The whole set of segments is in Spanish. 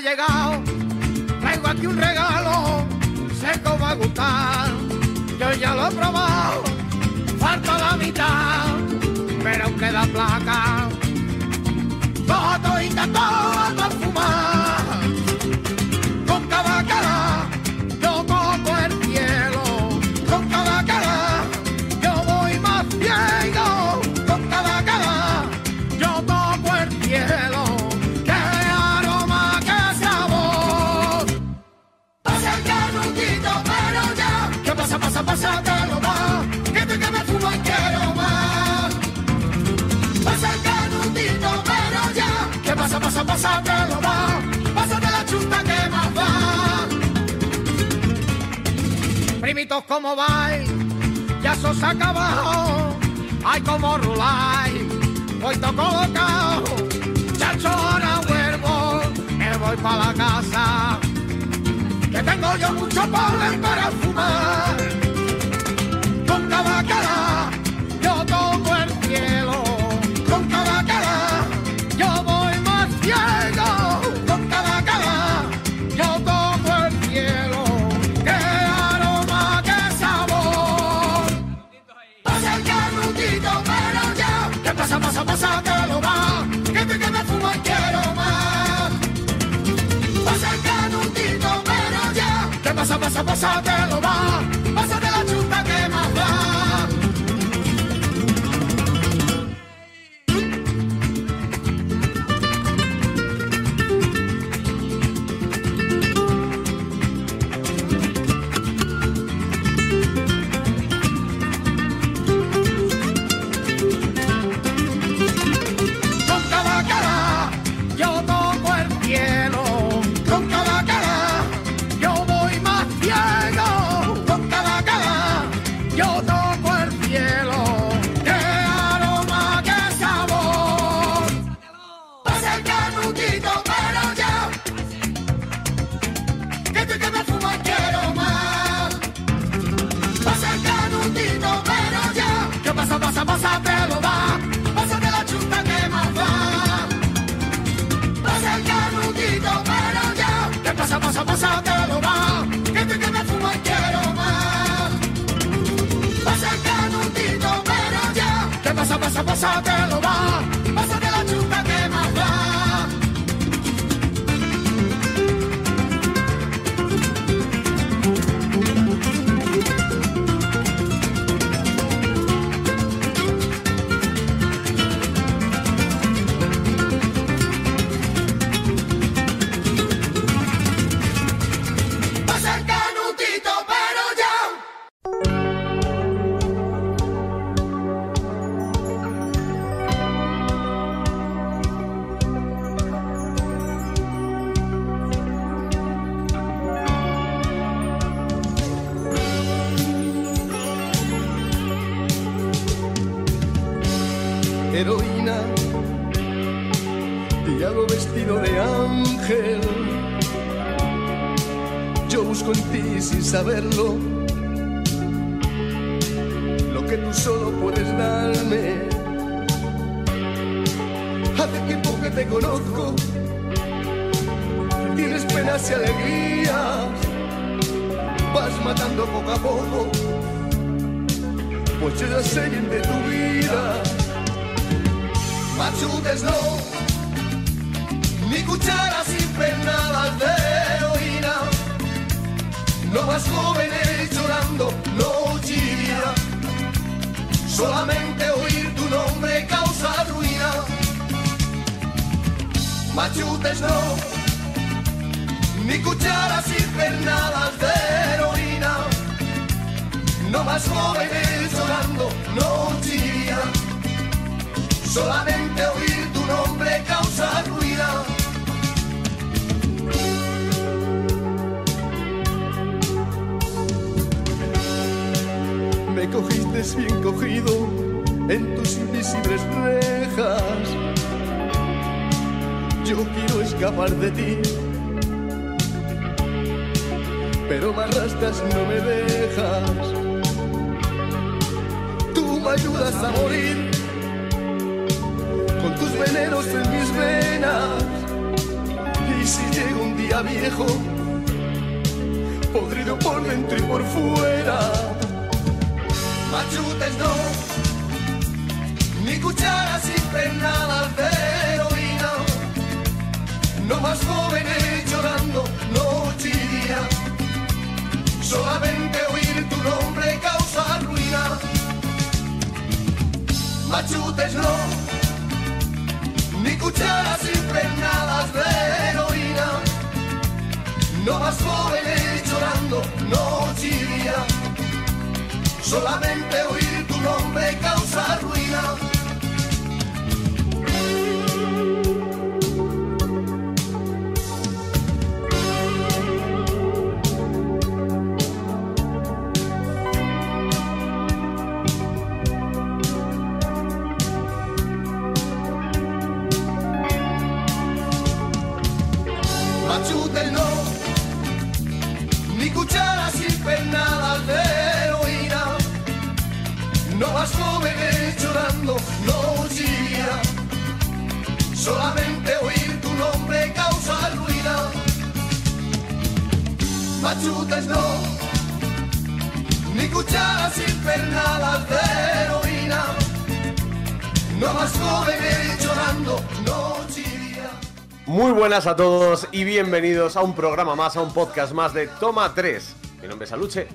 llegado. pásatelo va, pásate la chusta que más va. Primitos como vais, ya sos acabado, ay como ruláis, voy to colocado, chacho ahora vuelvo, me voy para la casa, que tengo yo mucho polen para fumar, con tabacala Pásate Solamente oír tu nombre causa ruina. Machutes no, ni cucharas y pernadas de heroína. No más jóvenes llorando, no chilla. Solamente oír tu nombre causa ruina. cogiste bien cogido en tus invisibles rejas. Yo quiero escapar de ti, pero me arrastras, no me dejas. Tú me ayudas a morir con tus venenos en mis venas. Y si llega un día viejo, podrido por dentro y por fuera Machutes no, ni cucharas sin penadas de heroína. No más jóvenes llorando noche y. Solamente oír tu nombre causa ruina. Machutes no, ni cucharas impregnadas de heroína. No más jóvenes llorando noche y. Solamente oír tu nombre causa ruina. No, ni cucharas de heroína. No más jóvenes llorando. Muy buenas a todos y bienvenidos a un programa más, a un podcast más de Toma 3. Mi nombre es Aluche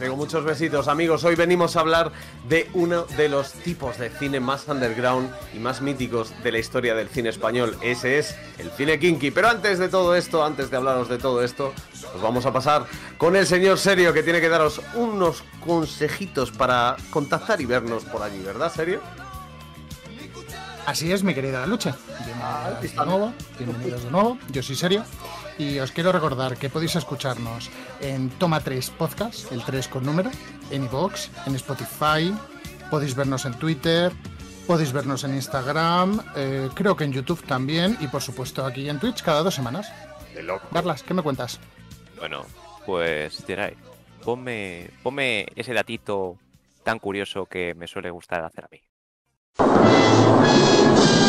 traigo muchos besitos amigos. Hoy venimos a hablar de uno de los tipos de cine más underground y más míticos de la historia del cine español. Ese es el cine kinky. Pero antes de todo esto, antes de hablaros de todo esto, os vamos a pasar con el señor Serio que tiene que daros unos consejitos para contactar y vernos por allí, ¿verdad, Serio? Así es, mi querida Lucha. Bienvenidos de nuevo, bienvenidos de nuevo. Yo soy Serio y os quiero recordar que podéis escucharnos en Toma 3 Podcast, el 3 con número, en iVoox, en Spotify, podéis vernos en Twitter, podéis vernos en Instagram, eh, creo que en YouTube también y por supuesto aquí en Twitch cada dos semanas. De loco. Carlas, ¿qué me cuentas? Bueno, pues Geray, ponme, ponme ese datito tan curioso que me suele gustar hacer a mí.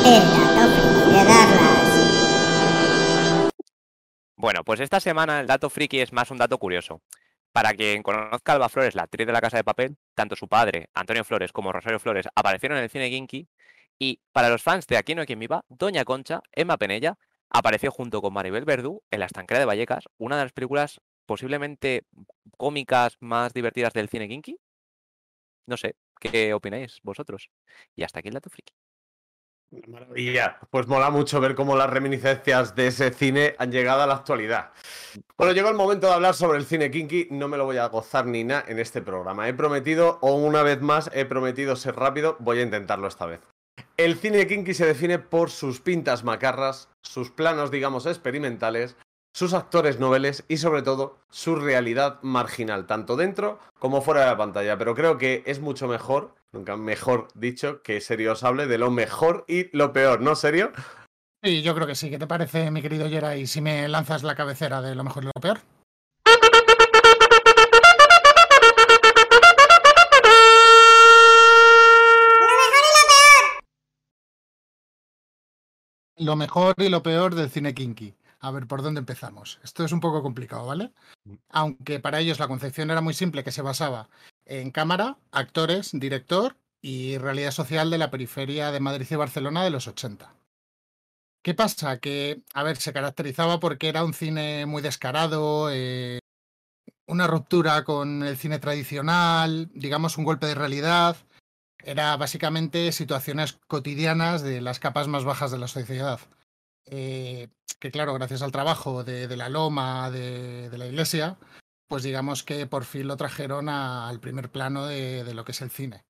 El dato de. Bueno, pues esta semana el dato friki es más un dato curioso. Para quien conozca Alba Flores, la actriz de La Casa de Papel, tanto su padre, Antonio Flores, como Rosario Flores aparecieron en el cine Kinky. Y para los fans de Aquí no hay quien viva, Doña Concha, Emma Penella, apareció junto con Maribel Verdú en La Estanquera de Vallecas, una de las películas posiblemente cómicas más divertidas del cine Kinky. No sé, ¿qué opináis vosotros? Y hasta aquí el dato friki. Maravilla. Pues mola mucho ver cómo las reminiscencias de ese cine han llegado a la actualidad. Bueno, llegó el momento de hablar sobre el cine kinky. No me lo voy a gozar ni nada en este programa. He prometido, o una vez más, he prometido ser rápido. Voy a intentarlo esta vez. El cine kinky se define por sus pintas macarras, sus planos, digamos, experimentales, sus actores noveles y sobre todo su realidad marginal, tanto dentro como fuera de la pantalla. Pero creo que es mucho mejor, nunca mejor dicho, que Serio os hable de lo mejor y lo peor, ¿no, Serio? Sí, yo creo que sí. ¿Qué te parece, mi querido Yeray, si me lanzas la cabecera de lo mejor y lo peor? Lo mejor y lo peor del cine kinky. A ver, ¿por dónde empezamos? Esto es un poco complicado, ¿vale? Aunque para ellos la concepción era muy simple, que se basaba en cámara, actores, director y realidad social de la periferia de Madrid y Barcelona de los 80. ¿Qué pasa? Que, a ver, se caracterizaba porque era un cine muy descarado, eh, una ruptura con el cine tradicional, digamos un golpe de realidad. Era básicamente situaciones cotidianas de las capas más bajas de la sociedad. Eh, que claro, gracias al trabajo de, de la Loma, de, de, la Iglesia, pues digamos que por fin lo trajeron al primer plano de, de lo que es el cine.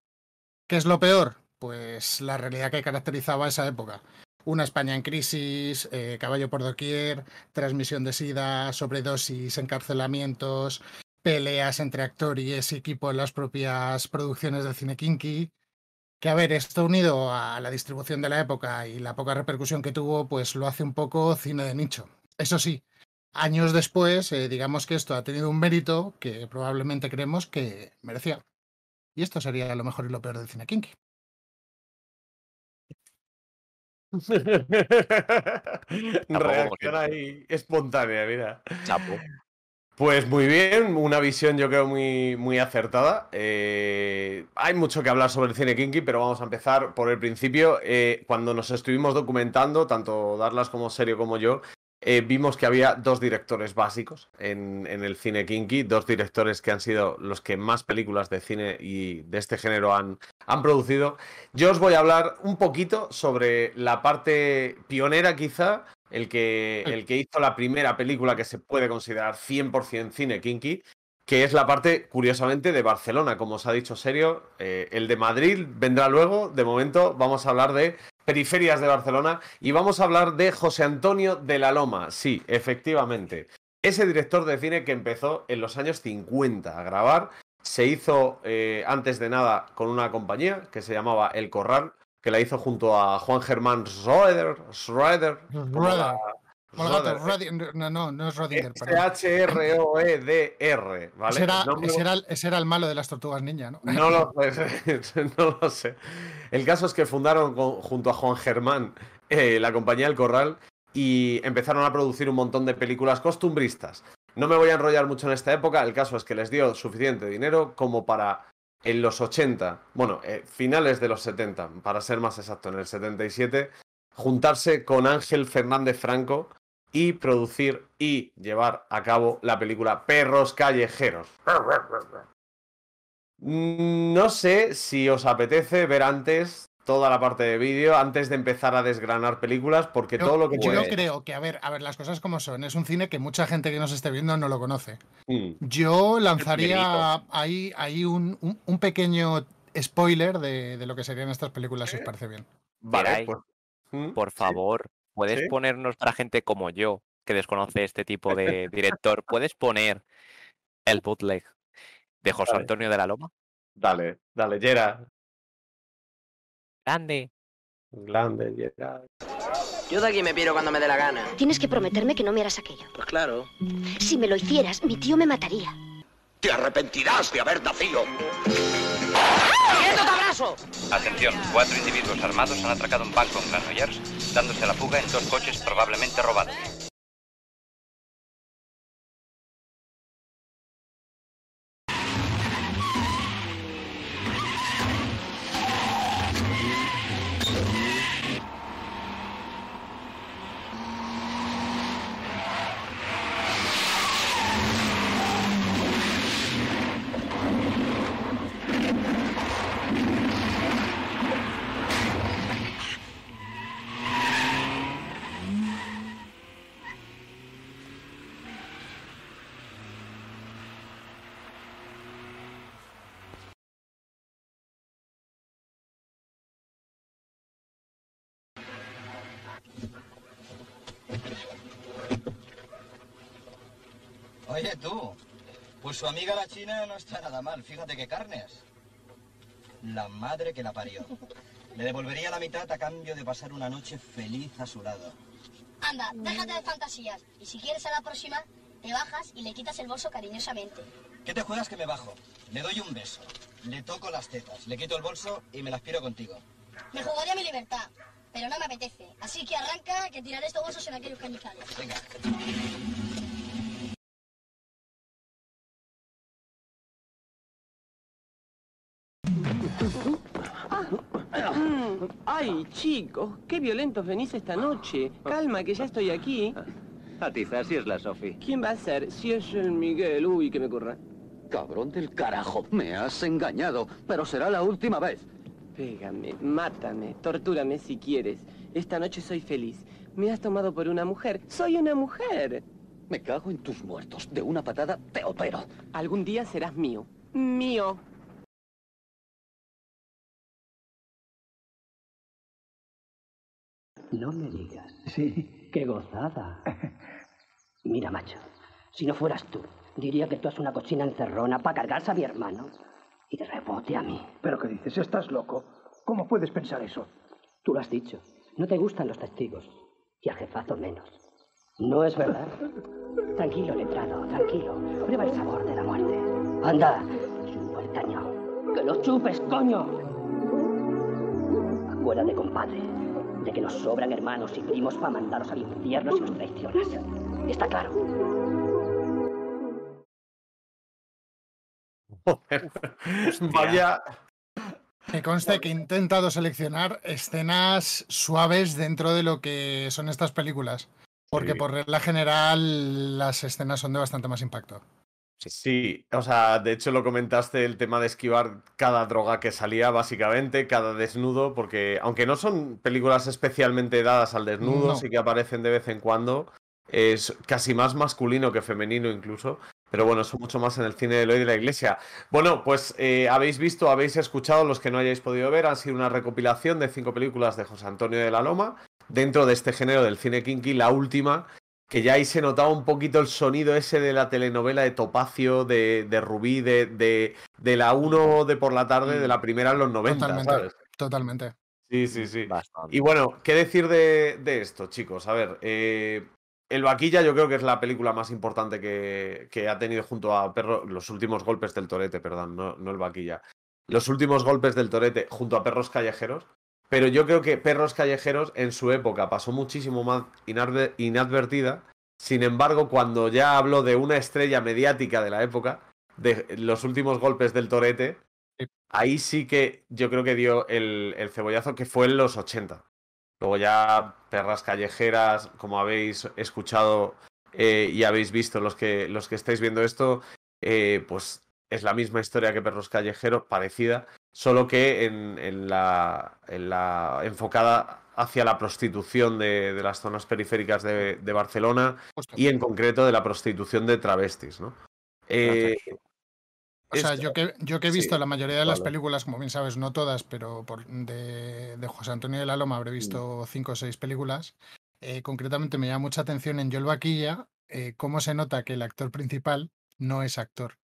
¿Qué es lo peor? Pues la realidad que caracterizaba esa época. Una España en crisis, eh, caballo por doquier, transmisión de sida, sobredosis, encarcelamientos, peleas entre actores y equipo en las propias producciones del cine kinky. Que a ver, esto unido a la distribución de la época y la poca repercusión que tuvo, pues lo hace un poco cine de nicho. Eso sí, años después, eh, digamos que esto ha tenido un mérito que probablemente creemos que merecía. Y esto sería lo mejor y lo peor del cine kinky. Reacción ahí espontánea, mira. Chapo. Pues muy bien, una visión yo creo muy, muy acertada. Eh, hay mucho que hablar sobre el cine kinky, pero vamos a empezar por el principio. Eh, cuando nos estuvimos documentando, tanto Darlas como Serio como yo, eh, vimos que había dos directores básicos en, en, el cine kinky, dos directores que han sido los que más películas de cine y de este género han, han producido. Yo os voy a hablar un poquito sobre la parte pionera quizá, el que, el que hizo la primera película que se puede considerar 100% cine kinky, que es la parte, curiosamente, de Barcelona, como os ha dicho Serio. Eh, el de Madrid vendrá luego. De momento vamos a hablar de periferias de Barcelona y vamos a hablar de José Antonio de la Loma. Sí, efectivamente. Ese director de cine que empezó en los años 50 a grabar, se hizo eh, antes de nada con una compañía que se llamaba El Corral, que la hizo junto a Juan Germán Schroeder. Schroeder. Rueda. No, no, no es Rodinger. H-R-O-E-D-R, ¿vale? Ese era, ese, era, ese era, el malo de las tortugas ninja, ¿no? No lo, no lo sé. El caso es que fundaron con, junto a Juan Germán eh, la compañía El Corral y empezaron a producir un montón de películas costumbristas. No me voy a enrollar mucho en esta época, el caso es que les dio suficiente dinero como para en los 80, bueno, eh, finales de los 70, para ser más exacto, en el 77, juntarse con Ángel Fernández Franco y producir y llevar a cabo la película Perros Callejeros. No sé si os apetece ver antes toda la parte de vídeo antes de empezar a desgranar películas, porque yo, todo lo que yo puede... creo que, a ver, a ver, las cosas como son. Es un cine que mucha gente que nos esté viendo no lo conoce. Mm. Yo lanzaría ahí, ahí un, un, un, pequeño spoiler de, de, lo que serían estas películas, si os parece bien. Vale. Por favor, ¿puedes ¿Sí? ponernos para gente como yo, que desconoce este tipo de director, ¿puedes poner el bootleg de José Vale. Antonio de la Loma? Dale, dale, Yera. Grande. Grande, Yera. Yo de aquí me piro cuando me dé la gana. Tienes que prometerme que no me harás aquello. Pues claro. Si me lo hicieras, mi tío me mataría. Te arrepentirás de haber nacido. ¡Quieto, abrazo! Atención, cuatro individuos armados han atracado un banco en Granollers, dándose a la fuga en dos coches probablemente robados. Oye tú, pues su amiga la china no está nada mal, fíjate qué carnes. La madre que la parió. Le devolvería la mitad a cambio de pasar una noche feliz a su lado. Anda, déjate de fantasías. Y si quieres a la próxima, te bajas y le quitas el bolso cariñosamente. ¿Qué te juegas que me bajo? Le doy un beso, le toco las tetas, le quito el bolso y me las piro contigo. Me jugaría mi libertad, pero no me apetece. Así que arranca, que tiraré estos bolsos en aquellos cañizales. Venga. Ay, chicos, qué violentos venís esta noche. Calma, que ya estoy aquí. Atiza, si es la Sofi. ¿Quién va a ser? Si es el Miguel. Uy, que me curra. Cabrón del carajo, me has engañado, pero será la última vez. Pégame, mátame, tortúrame si quieres. Esta noche soy feliz. Me has tomado por una mujer. Soy una mujer. Me cago en tus muertos. De una patada te opero. Algún día serás mío. Mío. No me digas. Sí. Qué gozada. Mira, macho, si no fueras tú, diría que tú has una cochina encerrona para cargarse a mi hermano y de rebote a mí. ¿Pero qué dices? ¿Estás loco? ¿Cómo puedes pensar eso? Tú lo has dicho. No te gustan los testigos. Y al jefazo menos. ¿No es verdad? Tranquilo, letrado, tranquilo. Prueba el sabor de la muerte. Anda, chupa el caño. ¡Que lo chupes, coño! Acuérdate, compadre. De que nos sobran hermanos y primos para mandaros al infierno si os traicionas. Está claro. Vaya. Me consta que he intentado seleccionar escenas suaves dentro de lo que son estas películas. Porque Sí. por regla general las escenas son de bastante más impacto. Sí, o sea, de hecho lo comentaste el tema de esquivar cada droga que salía, básicamente, cada desnudo, porque aunque no son películas especialmente dadas al desnudo, No. sí que aparecen de vez en cuando, es casi más masculino que femenino incluso, pero bueno, son mucho más en el cine de Eloy de la Iglesia. Bueno, pues eh, habéis visto, habéis escuchado, los que no hayáis podido ver, han sido una recopilación de cinco películas de José Antonio de la Loma, dentro de este género del cine kinky, la última que ya ahí se notaba un poquito el sonido ese de la telenovela de Topacio, de, de Rubí, de, de, de la 1 de por la tarde, de la primera en los 90, Totalmente. ¿sabes? Totalmente. Sí, sí, sí. Bastante. Y bueno, ¿qué decir de, de esto, chicos? A ver, eh, El Vaquilla yo creo que es la película más importante que, que ha tenido junto a Perro, los últimos golpes del Torete, perdón, no, no El Vaquilla. Los últimos golpes del Torete junto a Perros Callejeros. Pero yo creo que Perros Callejeros en su época pasó muchísimo más inadver- inadvertida. Sin embargo, cuando ya hablo de una estrella mediática de la época, de los últimos golpes del Torete, ahí sí que yo creo que dio el, el cebollazo que fue en los 80. Luego ya Perras Callejeras, como habéis escuchado eh, y habéis visto los que, los que estáis viendo esto, eh, pues es la misma historia que Perros Callejeros, parecida, solo que en, en la, en la enfocada hacia la prostitución de, de las zonas periféricas de, de Barcelona y en concreto de la prostitución de travestis, ¿no? Eh, O sea, yo que, yo que he visto sí, la mayoría de las vale. películas, como bien sabes, no todas, pero por, de, de José Antonio de la Loma habré visto cinco o seis películas. Eh, concretamente me llama mucha atención en Yol Vaquilla eh, cómo se nota que el actor principal no es actor.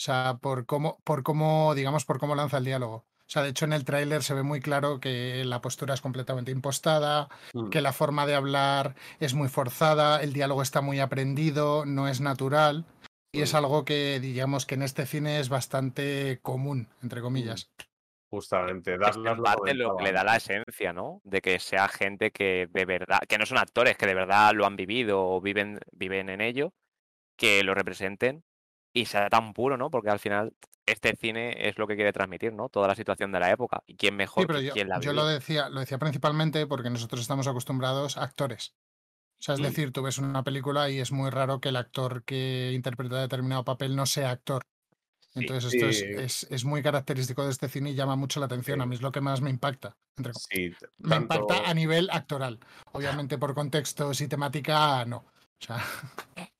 O sea, por cómo, por cómo, digamos, por cómo lanza el diálogo. O sea, de hecho en el tráiler se ve muy claro que la postura es completamente impostada, Mm. que la forma de hablar es muy forzada, el diálogo está muy aprendido, no es natural. Y es algo que, digamos, que en este cine es bastante común, entre comillas. Justamente, Es lo parte lo que le da la esencia, ¿no? De que sea gente que de verdad, que no son actores, que de verdad lo han vivido o viven, viven en ello, que lo representen y sea tan puro, ¿no? Porque al final este cine es lo que quiere transmitir, ¿no? Toda la situación de la época. ¿Y quién mejor Sí, pero que yo, quien la yo lo decía, lo decía principalmente porque nosotros estamos acostumbrados a actores. O sea, es Mm. decir, tú ves una película y es muy raro que el actor que interpreta determinado papel no sea actor. Entonces, esto es, Sí. es- es muy característico de este cine y llama mucho la atención. A mí es lo que más me impacta. entre Me impacta a nivel actoral. Obviamente, por contextos y temática, no.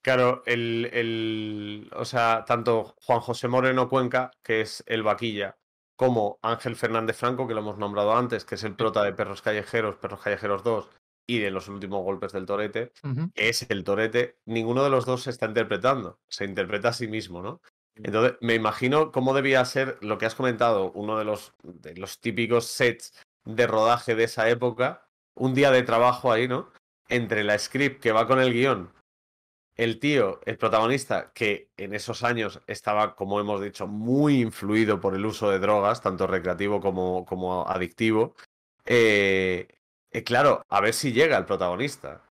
Claro, el, el- o sea, tanto Juan José Moreno Cuenca, que es el vaquilla, como Ángel Fernández Franco, que lo hemos nombrado antes, que es el prota de Perros Callejeros, Perros Callejeros 2 y de los últimos golpes del Torete, es el Torete, ninguno de los dos se está interpretando, se interpreta a sí mismo, ¿no? Entonces, me imagino cómo debía ser lo que has comentado, uno de los, de los típicos sets de rodaje de esa época, un día de trabajo ahí, ¿no? Entre la script que va con el guion, el tío, el protagonista, que en esos años estaba, como hemos dicho, muy influido por el uso de drogas, tanto recreativo como, como adictivo, eh, eh, claro, a ver si llega el protagonista.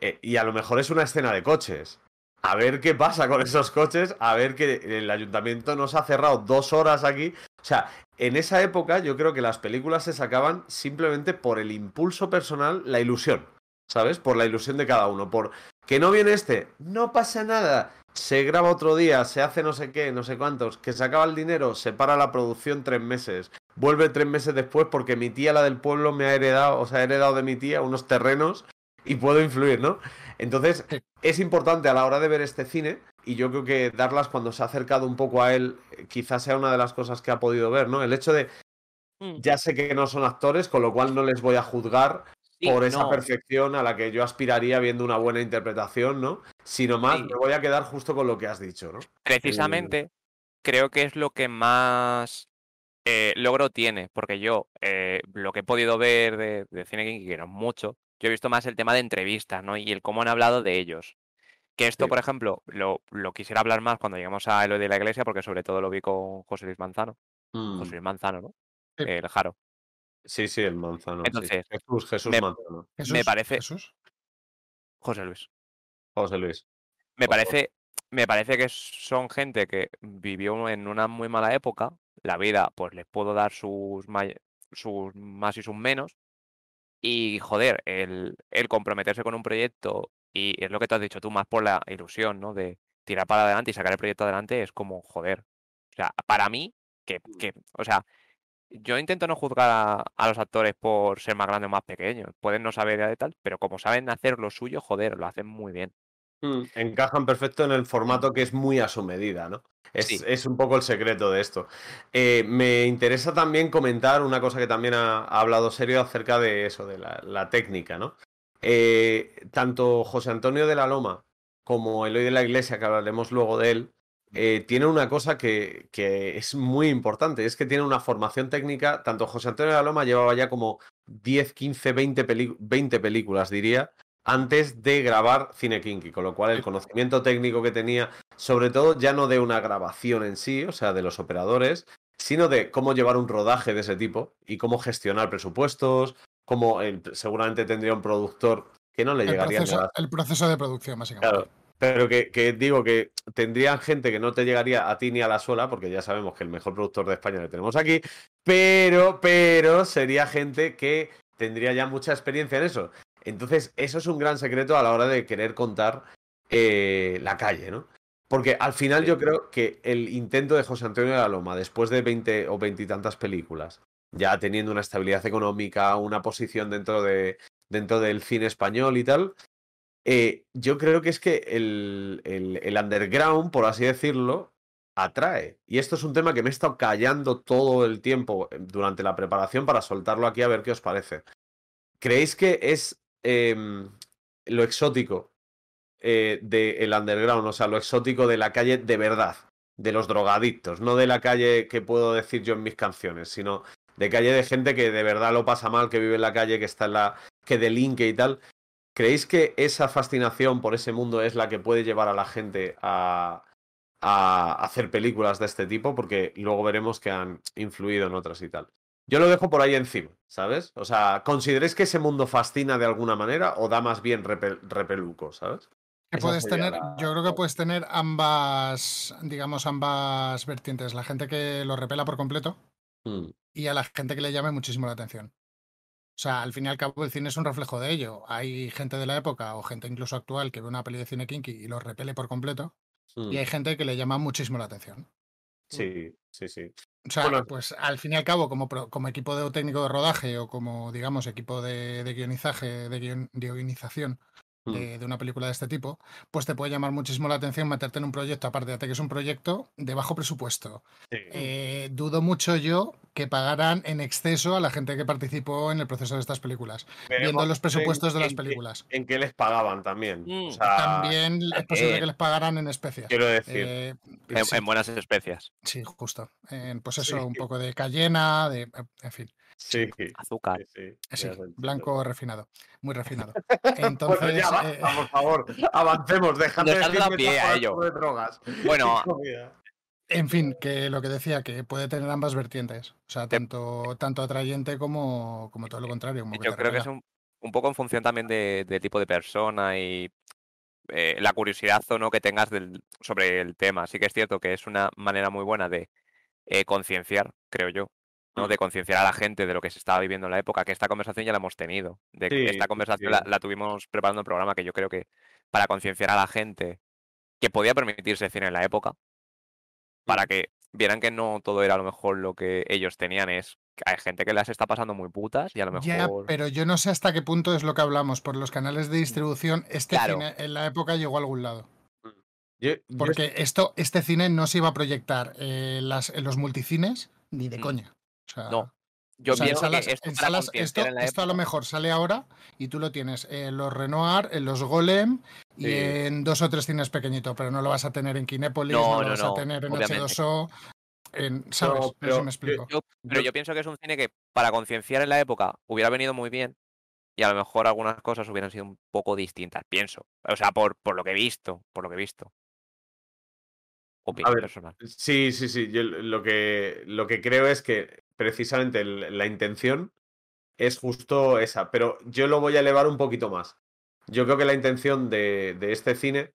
Eh, y a lo mejor es una escena de coches. A ver qué pasa con esos coches, a ver que el ayuntamiento nos ha cerrado dos horas aquí. O sea, en esa época yo creo que las películas se sacaban simplemente por el impulso personal, la ilusión, ¿sabes? Por la ilusión de cada uno, por que no viene este, no pasa nada, se graba otro día, se hace no sé qué, no sé cuántos, que se acaba el dinero, se para la producción tres meses, vuelve tres meses después porque mi tía, la del pueblo, me ha heredado, o sea, ha heredado de mi tía unos terrenos y puedo influir, ¿no? Entonces, es importante a la hora de ver este cine, y yo creo que Darlas, cuando se ha acercado un poco a él, eh, quizás sea una de las cosas que ha podido ver, ¿no? El hecho de, Mm. ya sé que no son actores, con lo cual no les voy a juzgar Sí, por esa no. perfección a la que yo aspiraría viendo una buena interpretación, ¿no? Sino más, Sí. me voy a quedar justo con lo que has dicho, ¿no? Precisamente creo que es lo que más eh, logro tiene, porque yo eh, lo que he podido ver de, de cine kinky, que no es mucho, yo he visto más el tema de entrevistas, ¿no? Y el cómo han hablado de ellos. Que esto, Sí. por ejemplo, lo, lo quisiera hablar más cuando llegamos a Eloy de la Iglesia, porque sobre todo lo vi con José Luis Manzano. Mm. José Luis Manzano, ¿no? Sí. El Jaro. Sí, sí, el Manzano. sí. Entonces, Jesús, Jesús me- Manzano. me Jesús, parece. Jesús. José Luis. José Luis. Me parece, me parece que son gente que vivió en una muy mala época. La vida, pues les puedo dar sus, may- sus más y sus menos. Y joder, el, el comprometerse con un proyecto, y es lo que te has dicho tú, más por la ilusión, ¿no? De tirar para adelante y sacar el proyecto adelante, es como, joder. O sea, para mí, que, que o sea, yo intento no juzgar a, a los actores por ser más grandes o más pequeños. Pueden no saber de tal, pero como saben hacer lo suyo, joder, lo hacen muy bien. Mm, Encajan perfecto en el formato que es muy a su medida, ¿no? Es, Sí. es un poco el secreto de esto. Eh, me interesa también comentar una cosa que también ha, ha hablado serio acerca de eso, de la, la técnica, ¿no? Eh, tanto José Antonio de la Loma como Eloy de la Iglesia, que hablaremos luego de él, eh, tienen una cosa que, que es muy importante, es que tienen una formación técnica, tanto José Antonio de la Loma llevaba ya como 10, 15, 20, peli- 20 películas, diría, antes de grabar Cine Kinky, con lo cual el conocimiento técnico que tenía, sobre todo ya no de una grabación en sí, o sea, de los operadores, sino de cómo llevar un rodaje de ese tipo y cómo gestionar presupuestos, cómo el- seguramente tendría un productor que no le El llegaría a proceso, el proceso de producción, básicamente. Claro, pero que, que digo que tendrían gente que no te llegaría a ti ni a la sola, porque ya sabemos que el mejor productor de España le tenemos aquí, pero, pero sería gente que tendría ya mucha experiencia en eso. Entonces, eso es un gran secreto a la hora de querer contar eh, la calle, ¿no? Porque al final yo creo que el intento de José Antonio de la Loma, después de 20 o 20 y tantas películas, ya teniendo una estabilidad económica, una posición dentro de dentro del cine español y tal, eh, yo creo que es que el, el- underground, por así decirlo, atrae. Y esto es un tema que me he estado callando todo el tiempo eh, durante la preparación para soltarlo aquí a ver qué os parece. ¿Creéis que es em, lo exótico eh, del underground, o sea, lo exótico de la calle de verdad, de los drogadictos, no de la calle que puedo decir yo en mis canciones, sino de calle de gente que de verdad lo pasa mal, que vive en la calle, que está en la, que delinque y tal. ¿Creéis que esa fascinación por ese mundo es la que puede llevar a la gente a, a hacer películas de este tipo? Porque luego veremos que han influido en otras y tal. Yo lo dejo por ahí encima, ¿sabes? O sea, ¿consideréis que ese mundo fascina de alguna manera o da más bien repel- repeluco, ¿sabes? Que puedes tener, la- yo creo que puedes tener ambas, digamos, ambas vertientes. La gente que lo repela por completo Mm, y a la gente que le llame muchísimo la atención. O sea, al fin y al cabo el cine es un reflejo de ello. Hay gente de la época o gente incluso actual que ve una peli de cine kinky y lo repele por completo. mm. Y hay gente que le llama muchísimo la atención. Sí, sí, sí. O sea, Bueno. pues al fin y al cabo, como, como equipo de técnico de rodaje o como, digamos, equipo de, de guionizaje, de, guion- de guionización Mm. De, de una película de este tipo, pues te puede llamar muchísimo la atención meterte en un proyecto, aparte de que es un proyecto de bajo presupuesto. Eh, dudo mucho yo que pagaran en exceso a la gente que participó en el proceso de estas películas, viendo los presupuestos de las en películas. En qué les pagaban también. Mm, O sea, También es posible que les pagaran en especias. Quiero decir. Eh, En, sí. en buenas especias. Sí, justo. Eh, pues eso, Sí. un poco de cayena, de, en fin. Sí, Azúcar. sí, sí, Sí, blanco refinado, muy refinado. Bueno, Entonces, ya eh, por favor, avancemos, dejad de dado pie a ello. sobre drogas. Bueno, en fin, que lo que decía, que puede tener ambas vertientes. O sea, tanto, tanto atrayente como, como todo lo contrario. Como yo creo que es un, un poco en función también de, de tipo de persona y eh, la curiosidad o no que tengas del, sobre el tema. Sí que es cierto que es una manera muy buena de eh, concienciar, creo yo, ¿no? Mm. De concienciar a la gente de lo que se estaba viviendo en la época, que esta conversación ya la hemos tenido. De que Sí, esta conversación sí. la, la tuvimos preparando un programa que yo creo que para concienciar a la gente que podía permitirse cine en la época, para que vieran que no todo era a lo mejor lo que ellos tenían, es que hay gente que las está pasando muy putas y a lo mejor... Ya, pero yo no sé hasta qué punto es lo que hablamos. Por los canales de distribución, este Claro. cine en la época llegó a algún lado. Yo- yo Porque esto, este cine no se iba a proyectar eh, las, en los multicines ni de Mm. coña. O sea, No. Yo o sea, en pienso salas- que esto para salas- esto, concienciar en la esto a lo mejor sale ahora y tú lo tienes en los Renoir, en los Golem y Sí. en dos o tres cines pequeñitos, pero no lo vas a tener en Kinépolis, No, no, lo no, vas no, a tener en obviamente. H2O, en, ¿sabes? Pero si me explico. Yo- pero yo pienso que es un cine que para concienciar en la época hubiera venido muy bien y a lo mejor algunas cosas hubieran sido un poco distintas, pienso. O sea, por, por lo que he visto, por lo que he visto. Opinión ver, personal. Sí, sí, sí. Yo lo que, lo que creo es que precisamente el- la intención es justo esa, pero yo lo voy a elevar un poquito más. Yo creo que la intención de, de este cine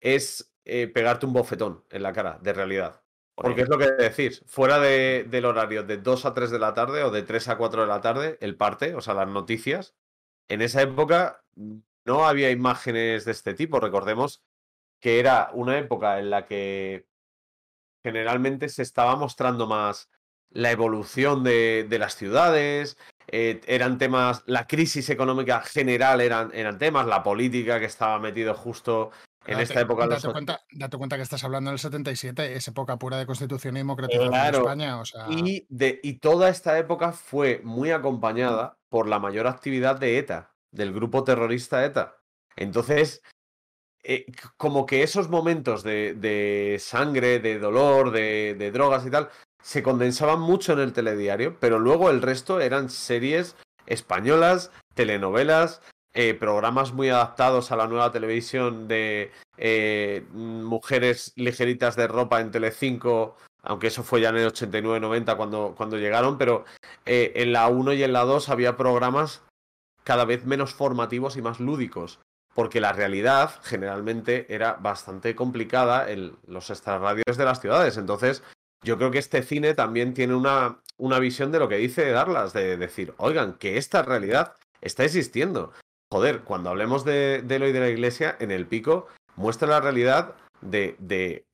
es eh, pegarte un bofetón en la cara, de realidad. Porque es lo que decís, fuera de- del horario de 2 a 3 de la tarde o de 3 a 4 de la tarde, el parte, o sea, las noticias, en esa época no había imágenes de este tipo. Recordemos que era una época en la que generalmente se estaba mostrando más la evolución de, de las ciudades, eh, eran temas, la crisis económica general eran, eran temas, la política que estaba metido justo en Date- esta época. de los Date cuenta, date cuenta que estás hablando del 77, es época pura de constitución y democratización Claro. de España. O sea, Y, de, y toda esta época fue muy acompañada por la mayor actividad de ETA, del grupo terrorista ETA. Entonces, eh, como que esos momentos de, de sangre, de dolor, de, de drogas y tal, se condensaban mucho en el telediario, pero luego el resto eran series españolas, telenovelas, eh, programas muy adaptados a la nueva televisión de eh, mujeres ligeritas de ropa en Telecinco, aunque eso fue ya en el 89-90 cuando, cuando llegaron, pero eh, en la 1 y en la 2 había programas cada vez menos formativos y más lúdicos, porque la realidad generalmente era bastante complicada en los extrarradios de las ciudades. Entonces, yo creo que este cine también tiene una, una visión de lo que dice Darlas, de decir, oigan, que esta realidad está existiendo. Joder, cuando hablemos de, de lo y de la iglesia, en el pico, muestra la realidad de, de,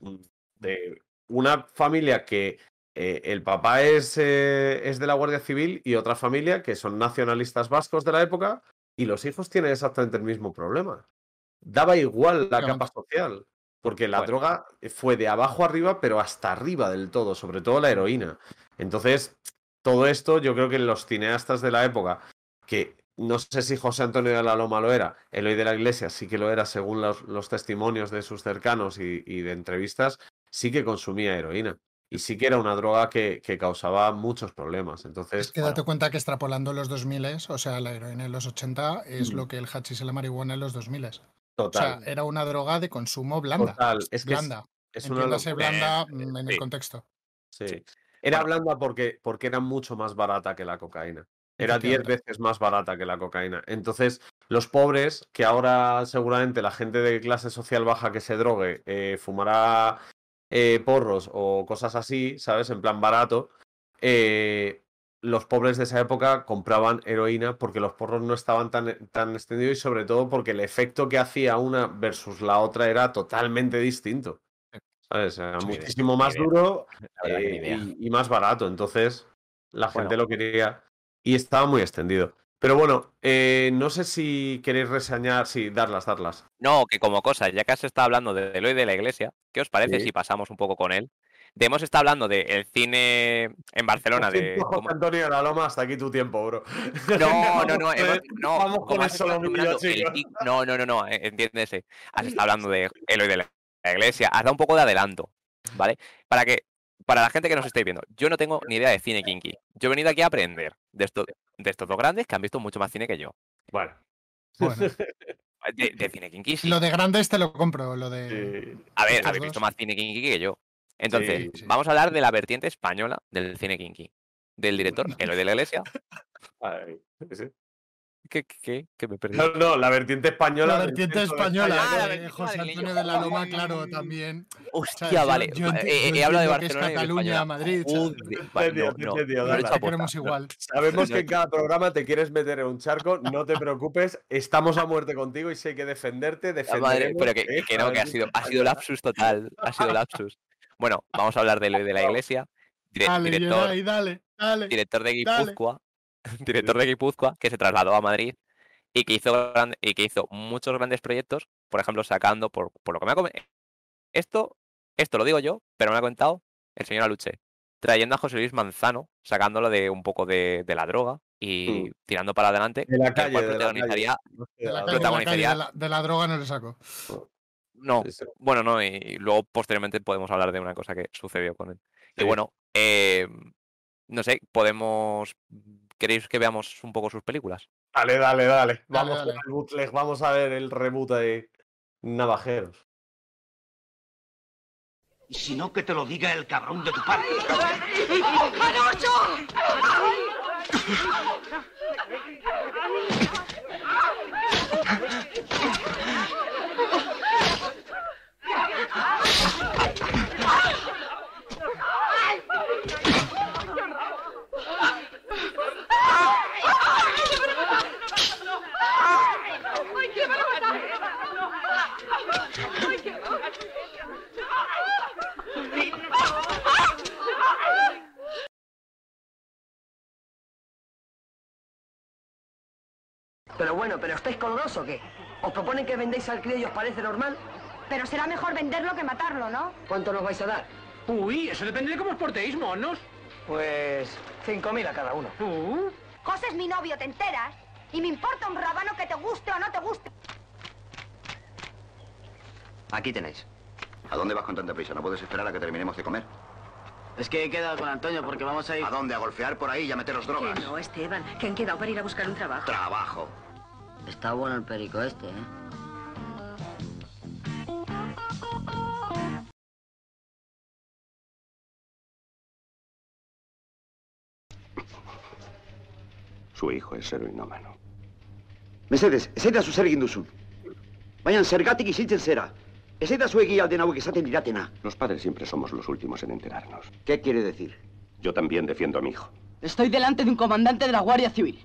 de una familia que eh, el papá es, eh, es de la Guardia Civil y otra familia que son nacionalistas vascos de la época y los hijos tienen exactamente el mismo problema. Daba igual la capa social, porque la Bueno. droga fue de abajo arriba, pero hasta arriba del todo, sobre todo la heroína. Entonces, todo esto yo creo que los cineastas de la época, que no sé si José Antonio de la Loma lo era, Eloy de la Iglesia sí que lo era según los, los testimonios de sus cercanos y, y de entrevistas, sí que consumía heroína. Y sí que era una droga que, que causaba muchos problemas. Entonces, es que date cuenta que extrapolando los 2000, o sea, la heroína en los 80 es Mm. lo que el hachís y la marihuana en los 2000. O sea, era una droga de consumo blanda. Total, es que es- blanda. es una locura. blanda Eh, mm, en sí. el contexto. Sí. Era blanda porque, porque era mucho más barata que la cocaína. Era 10 Efectivamente. veces más barata que la cocaína. Entonces, los pobres, que ahora seguramente la gente de clase social baja que se drogue, eh, fumará eh, porros o cosas así, ¿sabes? En plan barato. eh, los pobres de esa época compraban heroína porque los porros no estaban tan, tan extendidos y sobre todo porque el efecto que hacía una versus la otra era totalmente distinto. ¿Sabes? Era muchísimo más duro eh, y, y más barato. Entonces, la gente Bueno. lo quería y estaba muy extendido. Pero bueno, eh, no sé si queréis reseñar, sí, darlas, darlas. No, que como cosa, ya que has estado hablando de Eloy de la Iglesia, ¿qué os parece Sí. si pasamos un poco con él? De hemos estado hablando del cine en Barcelona, Lo de Antonio de la Loma, hasta aquí tu tiempo, bro. No, no, no, hemos- no. Vamos con el No, no, no, no, eh, entiéndese. Has estado hablando de Eloy de la Iglesia, has dado un poco de adelanto, ¿vale? Para que, para la gente que nos esté viendo, yo no tengo ni idea de cine kinky. Yo he venido aquí a aprender de, esto, de estos dos grandes que han visto mucho más cine que yo. Bueno. Bueno, De, de cine kinky, sí. lo de grandes te lo compro, lo de. A ver, habéis visto más cine kinky que yo. Entonces, Sí, sí. vamos a hablar de la vertiente española del cine kinky. Del director Eloy de la Iglesia. Ay. ¿Qué, qué, qué? ¿Qué me perdí? No, no, la vertiente española. La vertiente de española, España. Ah, de José. Antonio de la Loma, claro, también. Hostia, vale. yo Eh, yo he hablado de entiendo que es Barcelona Cataluña. Madrid, queremos igual. Sabemos que en cada programa te quieres meter en un charco, no te preocupes, estamos a muerte contigo y si hay que defenderte, madre, pero que, ¿eh? que no, que ha sido, ha sido lapsus total. Ha sido lapsus. Bueno, vamos a hablar de la Iglesia. dire- Dale, director, Geray, dale, dale. director de dale. Guipúzcoa. Director de Guipúzcoa, que se trasladó a Madrid y que hizo, gran- y que hizo muchos grandes proyectos, por ejemplo, sacando, por, por lo que me ha comentado. Esto, esto lo digo yo, pero me ha contado el señor Aluche. Trayendo a José Luis Manzano, sacándolo de un poco de, de la droga y Mm. tirando para adelante. De la el calle, cual de la calle. protagonizaría De la calle, de, de droga no le saco. No, Sí, sí. bueno, no, y luego posteriormente podemos hablar de una cosa que sucedió con él. Y bueno, eh, no sé, podemos. ¿Queréis que veamos un poco sus películas? Dale, dale, dale. Vamos dale. con el bootleg, vamos a ver el reboot de Navajeros. Y si no, que te lo diga el cabrón de tu padre. Pero bueno, ¿pero estáis colonos o qué? ¿Os proponen que vendéis al crío y os parece normal? Pero será mejor venderlo que matarlo, ¿no? ¿Cuánto nos vais a dar? Uy, eso depende de cómo os portéis, monos. Pues... 5.000 a cada uno. Uh. José es mi novio, ¿te enteras? Y me importa un rábano que te guste o no te guste. Aquí tenéis. ¿A dónde vas con tanta prisa? ¿No puedes esperar a que terminemos de comer? Es que he quedado con Antonio porque vamos a ir... ¿A dónde? ¿A golfear por ahí y a meteros drogas? Que no, Esteban, que han quedado para ir a buscar un trabajo. Trabajo. Está bueno el perico este, ¿eh? Su hijo es heroinómano. Mesedes, ez da zuzer egin duzun. Baina zergatik isiltzen zera. Ez da zuegi alden hauek esaten diratena. Los padres siempre somos los últimos en enterarnos. ¿Qué quiere decir? Yo también defiendo a mi hijo. Estoy delante de un comandante de la Guardia Civil.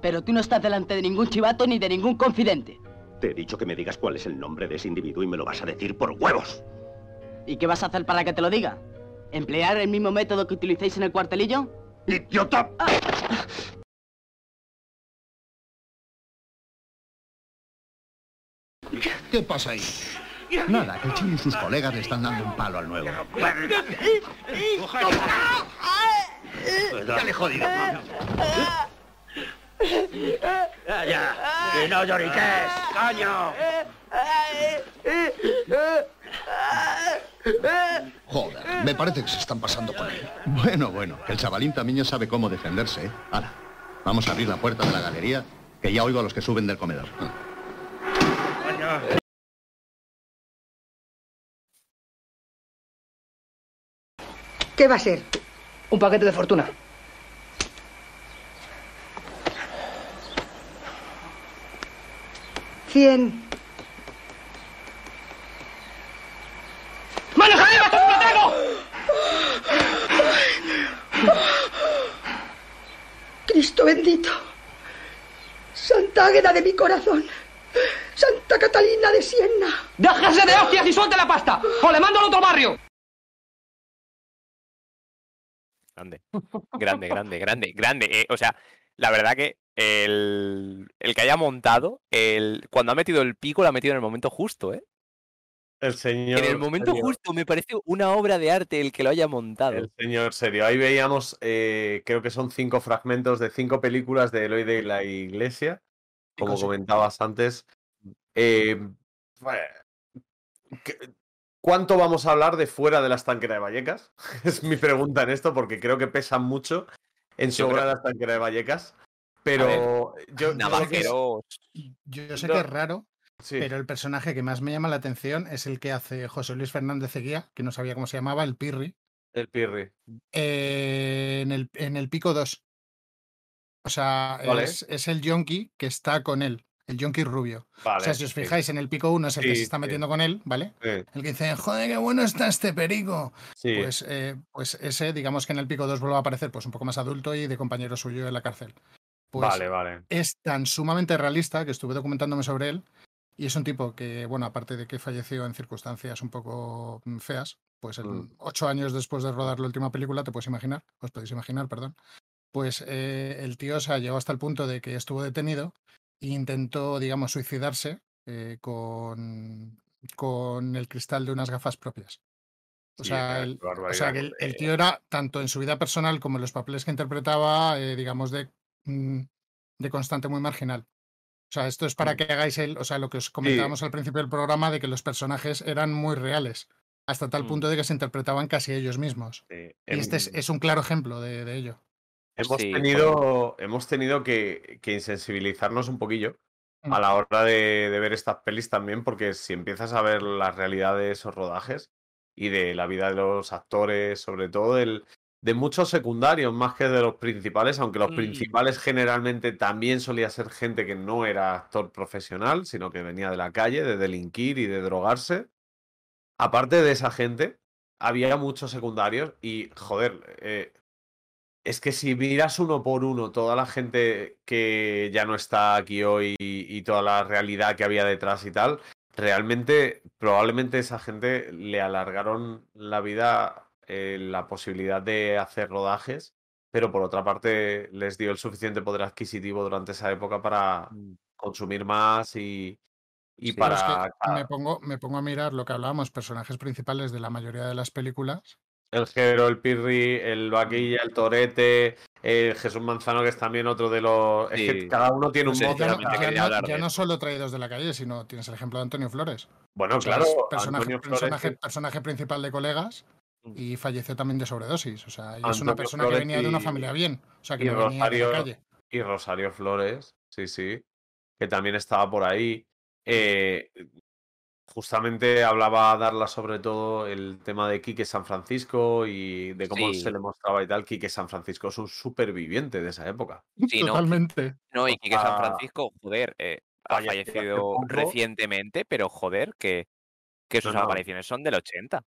Pero tú no estás delante de ningún chivato ni de ningún confidente. Te he dicho que me digas cuál es el nombre de ese individuo y me lo vas a decir por huevos. ¿Y qué vas a hacer para que te lo diga? ¿Emplear el mismo método que utilicéis en el cuartelillo? ¡Idiota! ¿Qué pasa ahí? Nada, que el chino y sus colegas le están dando un palo al nuevo. Dale, jodido. Y no lloriques, caño. Joder, me parece que se están pasando con él. Bueno, bueno, que el chavalín también ya sabe cómo defenderse, ¿eh? Ahora, vamos a abrir la puerta de la galería, que ya oigo a los que suben del comedor. ¿Qué va a ser? Un paquete de fortuna. Cien. ¡Manos arriba, tú platano! Cristo bendito. Santa Águeda de mi corazón. Santa Catalina de Siena. ¡Déjase de hostias y suelte la pasta! ¡O le mando al otro barrio! Grande. Grande, grande, grande, grande. Eh, o sea, la verdad que el, el que haya montado, el, cuando ha metido el pico, lo ha metido en el momento justo, ¿eh? El señor. En el momento serio. justo, me parece una obra de arte el que lo haya montado. El señor serio. Ahí veíamos, eh, creo que son cinco fragmentos de cinco películas de Eloy de la Iglesia, como comentabas antes. Eh, bueno, ¿qué- ¿Cuánto vamos a hablar de fuera de la estanquera de Vallecas? es mi pregunta en esto, porque creo que pesa mucho en Yo sobra creo- la estanquera de Vallecas. Pero yo, yo sé que es- Navajeros. Yo sé No. que es raro, Sí. pero el personaje que más me llama la atención es el que hace José Luis Fernández Eguía, que no sabía cómo se llamaba, el Pirri, el Pirri. eh, en, el, en el Pico 2. O sea, Vale. es, es el yonki que está con él, el yonki rubio. o sea, si os sí. fijáis, en el Pico 1 es el que se está sí. metiendo con él, ¿vale? El que dice, joder, qué bueno está este perico. sí. Pues, eh, pues ese, digamos que en el Pico 2 vuelve a aparecer pues un poco más adulto y de compañero suyo en la cárcel. Pues vale, vale. es tan sumamente realista que estuve documentándome sobre él y es un tipo que, bueno, aparte de que falleció en circunstancias un poco mm, feas, pues el- Mm. ocho años después de rodar la última película, te puedes imaginar, os podéis imaginar, perdón, pues eh, el tío se llegó hasta el punto de que estuvo detenido intentó, digamos, suicidarse eh, con, con el cristal de unas gafas propias. O Sí, sea, el, o sea, que el, el eh. tío era, tanto en su vida personal como en los papeles que interpretaba, eh, digamos, de, mm, de constante muy marginal. O sea, esto es para que hagáis el, o sea, lo que os comentábamos al principio del programa de que los personajes eran muy reales, hasta tal Mm. punto de que se interpretaban casi ellos mismos. Sí, Y este es, em, es un claro ejemplo de, de ello. Hemos Sí, tenido, hemos tenido que, que insensibilizarnos un poquillo Mm. a la hora de, de ver estas pelis también, porque si empiezas a ver la realidad de esos rodajes y de la vida de los actores, sobre todo del, de muchos secundarios más que de los principales, aunque los Mm. principales generalmente también solía ser gente que no era actor profesional, sino que venía de la calle, de delinquir y de drogarse. Aparte de esa gente, había muchos secundarios y, joder, eh, es que si miras uno por uno toda la gente que ya no está aquí hoy y, y toda la realidad que había detrás y tal, realmente, probablemente esa gente le alargaron la vida eh, la posibilidad de hacer rodajes, pero por otra parte les dio el suficiente poder adquisitivo durante esa época para consumir más y, y Sí, es que para... me, pongo, me pongo a mirar lo que hablábamos, personajes principales de la mayoría de las películas. El Jero, el Pirri, el Vaquilla, el Torete, el Jesús Manzano, que es también otro de los. Es que cada uno tiene un Sí, modo. Ya no, ya no- ya no solo traídos de la calle, sino tienes el ejemplo de Antonio Flores. Bueno, O sea, claro, es personaje, Antonio Flores. personaje, principal de colegas y falleció también de sobredosis. O sea, y es una persona que venía de una familia bien. O sea, que y no venía de la Rosario, calle. y Rosario Flores, sí, sí, que también estaba por ahí. Eh, justamente hablaba Darla sobre todo el tema de Quique San Francisco y de cómo Sí. se le mostraba y tal. Quique San Francisco es un superviviente de esa época. Sí, no, Totalmente. No, y Quique San Francisco, joder, eh, ha fallecido recientemente, pero joder, que, que sus No, no. apariciones son del 80. O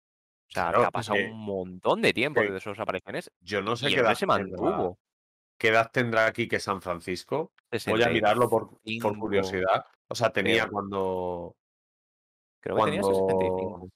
sea, Claro, que ha es pasado que- un montón de tiempo que- desde sus apariciones Yo no sé y qué edad se tendrá, mantuvo. qué edad tendrá Quique San Francisco. Voy a mirarlo por, por 65, curiosidad. O sea, tenía cuando, Creo que tenía cuando, 65.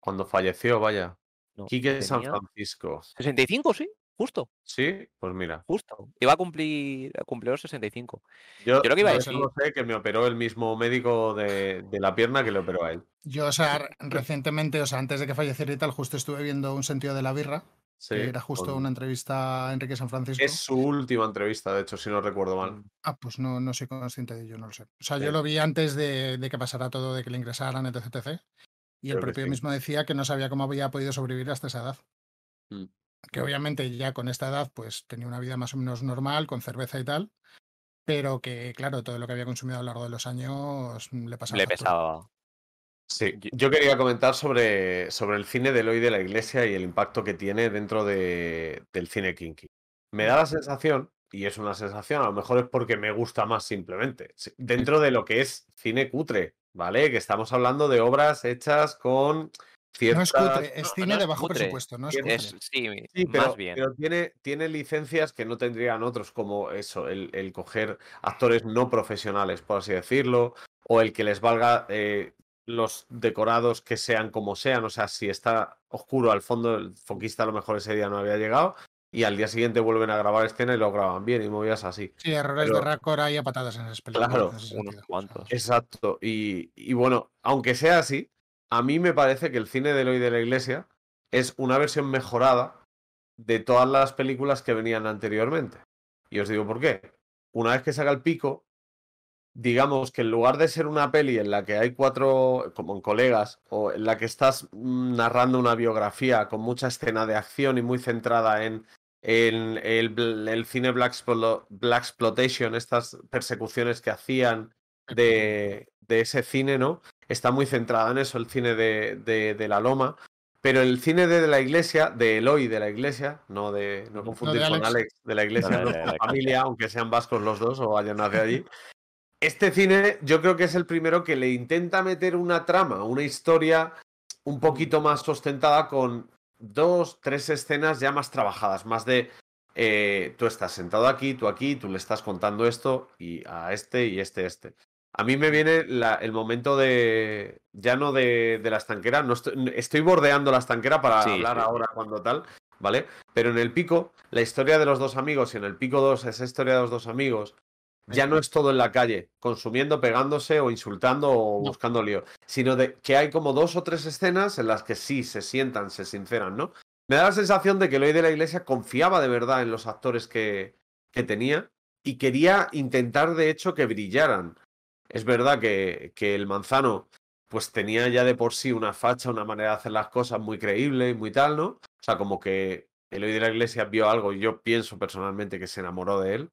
cuando falleció, vaya. No, Quique San tenía Francisco. 65, sí, justo, Sí, pues mira. justo. Iba a cumplir, cumplió los 65. Yo, Yo lo que iba a yo decir, solo sé que me operó el mismo médico de, de la pierna que le operó a él. Yo, o sea, re- recientemente, o sea, antes de que falleciera y tal, justo estuve viendo Un sentido de la birra, Sí, que era justo con- una entrevista a Enrique San Francisco. Es su última entrevista, de hecho, si no recuerdo mal. Ah, pues no, no soy consciente de ello, no lo sé. O sea, Sí. yo lo vi antes de, de que pasara todo, de que le ingresaran, etc. etc. Y el Creo propio sí. mismo decía que no sabía cómo había podido sobrevivir hasta esa edad. Mm. Que obviamente ya con esta edad, pues tenía una vida más o menos normal, con cerveza y tal. Pero que, claro, todo lo que había consumido a lo largo de los años mm, le pasaba. le factura. pesaba. Sí, yo quería comentar sobre, sobre el cine de Eloy de la Iglesia y el impacto que tiene dentro de, del cine kinky. Me da la sensación, y es una sensación, a lo mejor es porque me gusta más simplemente, dentro de lo que es cine cutre, ¿vale? Que estamos hablando de obras hechas con No ciertas... es cutre, es No, cine no de bajo cutre, presupuesto, no es cutre. Es, sí, Sí, pero, más bien. pero tiene, tiene licencias que no tendrían otros, como eso, el, el coger actores no profesionales, por así decirlo, o el que les valga eh, los decorados que sean como sean, o sea, si está oscuro al fondo, el foquista a lo mejor ese día no había llegado, y al día siguiente vuelven a grabar escena y lo graban bien y movías así. Sí, errores de Raccord hay a patadas en esas películas. Claro, unos cuantos. Exacto, y, y bueno, aunque sea así, a mí me parece que el cine de Eloy de la Iglesia es una versión mejorada de todas las películas que venían anteriormente. Y os digo por qué. Una vez que saca el pico, digamos que en lugar de ser una peli en la que hay cuatro, como en colegas, o en la que estás mm, narrando una biografía con mucha escena de acción y muy centrada en, en el, cine Black, Explo- Black Exploitation, estas persecuciones que hacían de, de ese cine, ¿no? Está muy centrada en eso, el cine de, de, de la Loma. Pero el cine de, la iglesia, de Eloy de la iglesia, no de no confundir con Alex. Alex de la iglesia, No, de- no, de con la familia, aunque sean vascos los dos o hayan nacido allí. Este cine yo creo que es el primero que le intenta meter una trama, una historia un poquito más ostentada con dos, tres escenas ya más trabajadas, más de eh, tú estás sentado aquí, tú aquí, tú le estás contando esto y a este y este, este. A mí me viene la- el momento de, ya no de, de la estanquera, no estoy, estoy bordeando la estanquera para Sí, hablar sí. ahora cuando tal, ¿vale? Pero en el pico, la historia de los dos amigos y en el pico 2, esa historia de los dos amigos, ya no es todo en la calle, consumiendo, pegándose o insultando o No. buscando lío, sino de que hay como dos o tres escenas en las que sí se sientan, se sinceran, ¿no? Me da la sensación de que Eloy de la Iglesia confiaba de verdad en los actores que, que tenía y quería intentar, de hecho, que brillaran. Es verdad que, que el manzano pues tenía ya de por sí una facha, una manera de hacer las cosas muy creíble y muy tal, ¿no? O sea, como que Eloy de la Iglesia vio algo y yo pienso personalmente que se enamoró de él,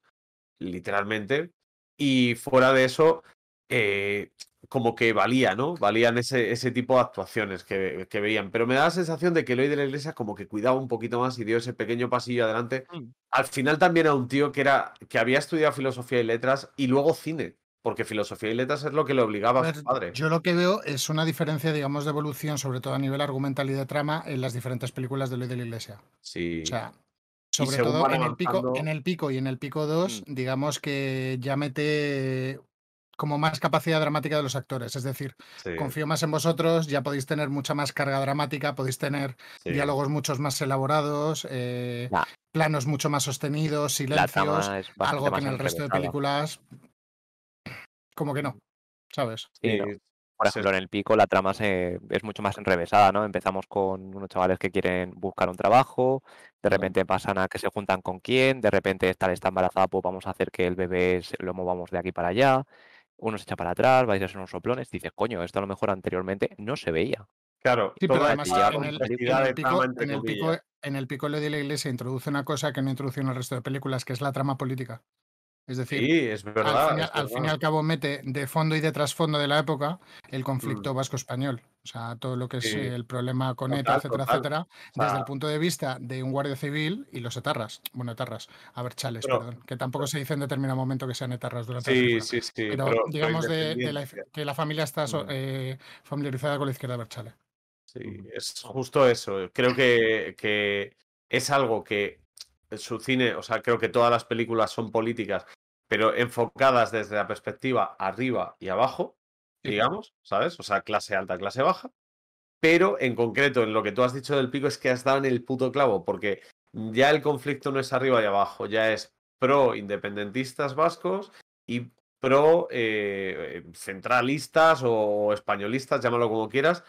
literalmente. Y fuera de eso, eh, como que valía, ¿no? Valían ese, ese tipo de actuaciones que, que veían. Pero me da la sensación de que Eloy de la Iglesia como que cuidaba un poquito más y dio ese pequeño pasillo adelante. Mm. Al final también a un tío que era que había estudiado filosofía y letras y luego cine, porque filosofía y letras es lo que le obligaba a, A su ver, padre. yo lo que veo es una diferencia, digamos, de evolución, sobre todo a nivel argumental y de trama, en las diferentes películas de Luis de la Iglesia. Sí. O sea, sobre todo en el, pico, en el pico y en el pico 2, Mm. digamos que ya mete como más capacidad dramática de los actores. Es decir, Sí. confío más en vosotros, ya podéis tener mucha más carga dramática, podéis tener Sí. diálogos muchos más elaborados, eh, La- planos mucho más sostenidos, silencios, algo que en el resto de películas como que no, ¿sabes? Sí, Por sí, ejemplo, en el pico la trama se, es mucho más enrevesada, ¿no? Empezamos con unos chavales que quieren buscar un trabajo, de repente pasan a que se juntan con quién, de repente esta está embarazada, pues vamos a hacer que el bebé se- lo movamos de aquí para allá, uno se echa para atrás, vais a ser unos soplones, dices, coño, esto a lo mejor anteriormente no se veía. Claro, Sí, pero además en el, en pico, en el pico, en el pico de la iglesia introduce una cosa que no introduce en el resto de películas, que es la trama política. Es decir, Sí, es al, verdad. fin, y- es al fin y al cabo mete de fondo y de trasfondo de la época el Mm. conflicto vasco-español. O sea, todo lo que es Sí. el problema con ETA, etcétera, total. etcétera, O desde el punto de vista de un guardia civil y los etarras. Bueno, etarras, a ver, chales, Pero- perdón, que tampoco se dice en determinado momento que sean etarras durante la sí, película. sí, sí. Pero, pero, digamos de, de la, que la familia está so- Mm. eh, familiarizada con la izquierda Berchale. Sí, es justo eso. Creo que, que es algo que su cine, o sea, creo que todas las películas son políticas, pero enfocadas desde la perspectiva arriba y abajo, digamos, ¿sabes? O sea, clase alta, clase baja. Pero en concreto, en lo que tú has dicho del pico, es que has dado en el puto clavo, porque ya el conflicto no es arriba y abajo, ya es pro independentistas vascos y pro eh, centralistas o españolistas, llámalo como quieras,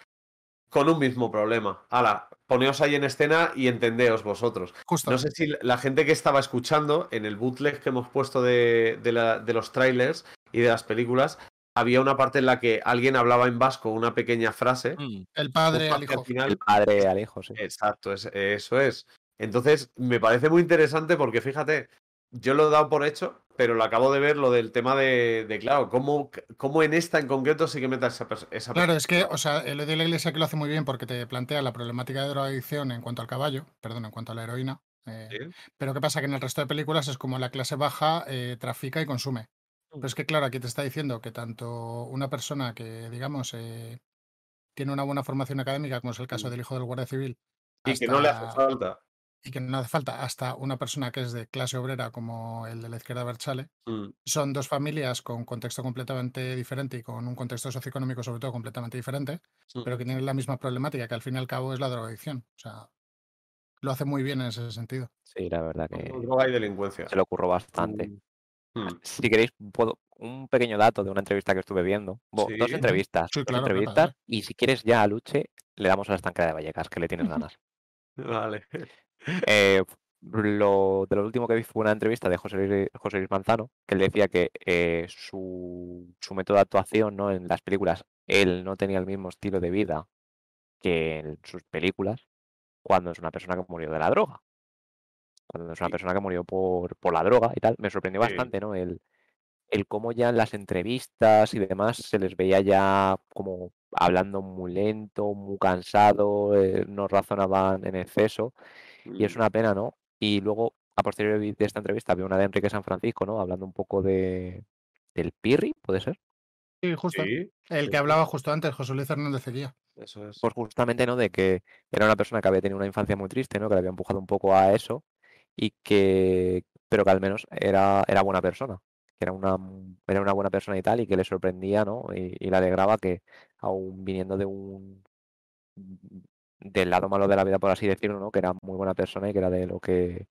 con un mismo problema. Ala, poneos ahí en escena y entendeos vosotros. Justo. No sé si la gente que estaba escuchando en el bootleg que hemos puesto de, de la- de los trailers y de las películas, había una parte en la que alguien hablaba en vasco una pequeña frase. El padre al hijo. final. El padre al hijo, sí. Exacto, es- eso es. Entonces, me parece muy interesante porque fíjate, yo lo he dado por hecho, pero lo acabo de ver lo del tema de, de claro, cómo, cómo en esta en concreto sí que meta esa, pers- esa Claro, es que, o sea, el de la iglesia que lo hace muy bien porque te plantea la problemática de drogadicción en cuanto al caballo, perdón, en cuanto a la heroína. eh, Sí. pero ¿qué pasa? Que en el resto de películas es como la clase baja eh, trafica y consume. Pero es que, claro, aquí te está diciendo que tanto una persona que, digamos, eh, tiene una buena formación académica, como es el caso del hijo del guardia civil, Y que no le hace hasta- falta. Y que no hace falta, hasta una persona que es de clase obrera como el de la izquierda Berchale, Mm. son dos familias con contexto completamente diferente y con un contexto socioeconómico sobre todo completamente diferente, pero que tienen la misma problemática, que al fin y al cabo es la drogadicción. O sea, lo hace muy bien en ese sentido. Sí, la verdad que Droga y delincuencia. se le ocurrió bastante. Mm. Si queréis, puedo, un pequeño dato de una entrevista que estuve viendo. Bo- Sí. Dos entrevistas. Sí, dos claro, entrevistas. claro. Y si quieres ya a Luche, le damos a la estancada de Vallecas, que le tienes ganas. Vale. Eh, lo, de lo último que vi fue una entrevista de José Luis, José Luis Manzano, que él decía que eh, su, su método de actuación ¿no? en las películas, él no tenía el mismo estilo de vida que en sus películas cuando es una persona que murió de la droga. Cuando es una persona que murió por, por la droga y tal, me sorprendió Sí. bastante, ¿no? El, el cómo ya en las entrevistas y demás se les veía ya como hablando muy lento, muy cansado, eh, no razonaban en exceso. Y es Mm. una pena, ¿no? Y luego, a posteriori de esta entrevista, había una de Enrique San Francisco, ¿no? Hablando un poco de del Pirri, ¿puede ser? Sí, justo. Sí, El que hablaba justo antes, José Luis Hernández Eguía. Eso es. Pues justamente, ¿no? De que era una persona que había tenido una infancia muy triste, ¿no? Que le había empujado un poco a eso y que, pero que al menos era, era buena persona, que era una, era una buena persona y tal, y que le sorprendía, ¿no? Y, y le alegraba que, aún viniendo de un, del lado malo de la vida, por así decirlo, ¿no? Que era muy buena persona y que era de lo que,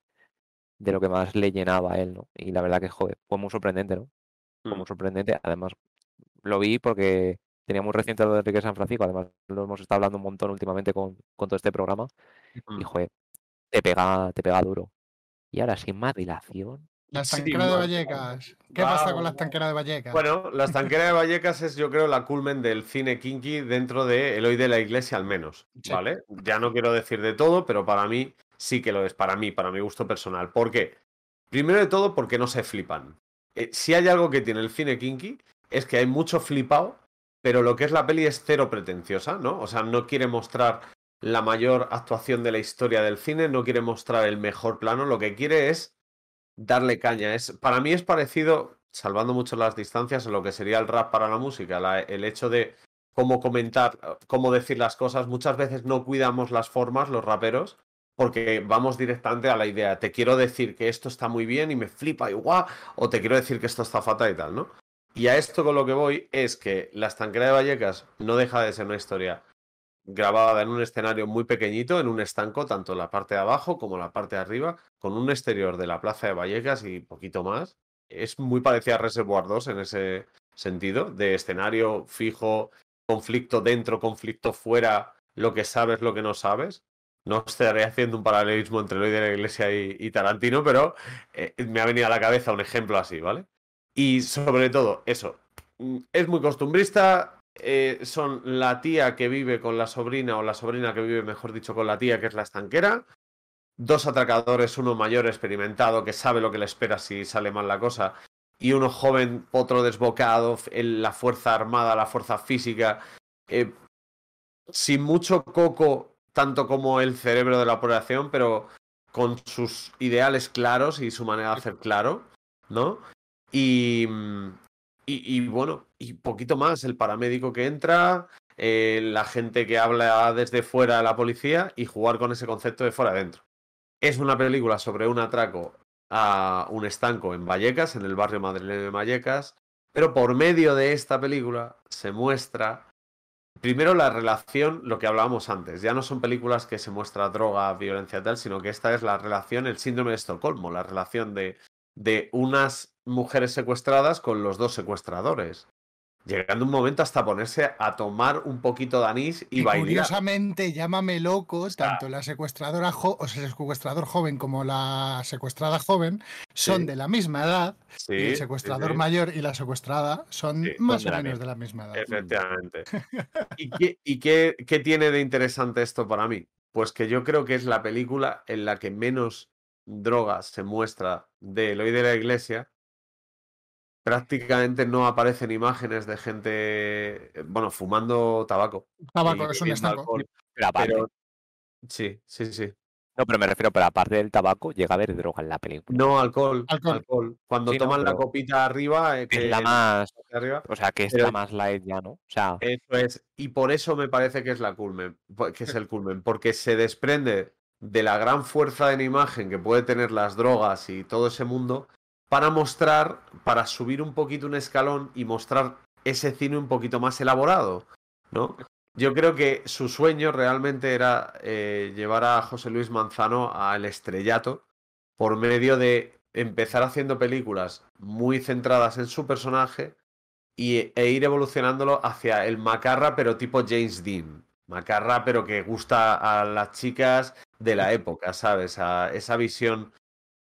de lo que más le llenaba a él, ¿no? Y la verdad que, joder, fue muy sorprendente, ¿no? Fue Mm. muy sorprendente. Además, lo vi porque tenía muy reciente lo de Enrique San Francisco. Además, lo hemos estado hablando un montón últimamente con, con todo este programa. Mm. Y, joder, te pega, te pega duro. Y ahora, sin más dilación, La Sí, estanquera de Vallecas. ¿Qué pasa con la Vamos. estanquera de Vallecas? Bueno, la estanquera de Vallecas es, yo creo, la culmen del cine kinky dentro de El Hoy de la Iglesia, al menos. Sí. ¿Vale? Ya no quiero decir de todo, pero para mí sí que lo es. Para mí, para mi gusto personal. ¿Por qué? Primero de todo, porque no se flipan. Eh, si hay algo que tiene el cine kinky, es que hay mucho flipado pero lo que es la peli es cero pretenciosa, ¿no? O sea, no quiere mostrar la mayor actuación de la historia del cine, no quiere mostrar el mejor plano, lo que quiere es darle caña. Es, para mí es parecido, salvando mucho las distancias, a lo que sería el rap para la música, el hecho de cómo comentar, cómo decir las cosas. Muchas veces no cuidamos las formas, los raperos, porque vamos directamente a la idea. Te quiero decir que esto está muy bien y me flipa y guau, o te quiero decir que esto está fatal y tal, ¿no? Y a esto con lo que voy es que La estanquera de Vallecas no deja de ser una historia grabada en un escenario muy pequeñito, en un estanco, tanto la parte de abajo como la parte de arriba, con un exterior de la plaza de Vallecas y poquito más. Es muy parecida a Reservoir 2 en ese sentido, de escenario fijo, conflicto dentro, conflicto fuera, lo que sabes, lo que no sabes. No estaré haciendo un paralelismo entre Eloy de la Iglesia y, y Tarantino, pero eh, me ha venido a la cabeza un ejemplo así, ¿vale? Y sobre todo, eso, mm, es muy costumbrista, eh, son la tía que vive con la sobrina o la sobrina que vive, mejor dicho, con la tía que es la estanquera, dos atracadores, uno mayor experimentado que sabe lo que le espera si sale mal la cosa, y uno joven, otro desbocado, en la fuerza armada, la fuerza física, eh, sin mucho coco, tanto como el cerebro de la operación, pero con sus ideales claros y su manera de hacer claro, ¿no? Y, mm, y, bueno, y poquito más, el paramédico que entra, eh, la gente que habla desde fuera de la policía y jugar con ese concepto de fuera adentro. Es una película sobre un atraco a un estanco en Vallecas, en el barrio madrileño de Vallecas, pero por medio de esta película se muestra primero la relación, lo que hablábamos antes, ya no son películas que se muestra droga, violencia tal, sino que esta es la relación, el síndrome de Estocolmo, la relación de, de unas mujeres secuestradas con los dos secuestradores. Llegando un momento hasta ponerse a tomar un poquito de anís y Y bailar. curiosamente, llámame loco, tanto la secuestradora jo- o sea, el secuestrador joven como la secuestrada joven son Sí. de la misma edad. Sí, y el secuestrador sí. mayor y la secuestrada son más son o menos de la misma edad. Efectivamente. ¿Y, qué, y qué- qué tiene de interesante esto para mí? Pues que yo creo que es la película en la que menos drogas se muestra de Eloy de la Iglesia. Prácticamente no aparecen imágenes de gente, eh, bueno, fumando tabaco. Tabaco, y es un estanco. Pero sí, sí, sí. no, pero me refiero, pero aparte del tabaco, llega a haber droga en la película. No, alcohol, Alcohol. alcohol. Cuando Sí, no, toman la copita arriba, eh, Es que la más, arriba, o sea, que es pero la más light ya, ¿no? O sea, Eso es, y por eso me parece que es la culmen, po- que es el culmen, porque se desprende de la gran fuerza en imagen que puede tener las drogas y todo ese mundo para mostrar, para subir un poquito un escalón y mostrar ese cine un poquito más elaborado, ¿no? Yo creo que su sueño realmente era eh, llevar a José Luis Manzano al estrellato por medio de empezar haciendo películas muy centradas en su personaje y, e ir evolucionándolo hacia el macarra, pero tipo James Dean. Macarra, pero que gusta a las chicas de la época, ¿sabes? A esa visión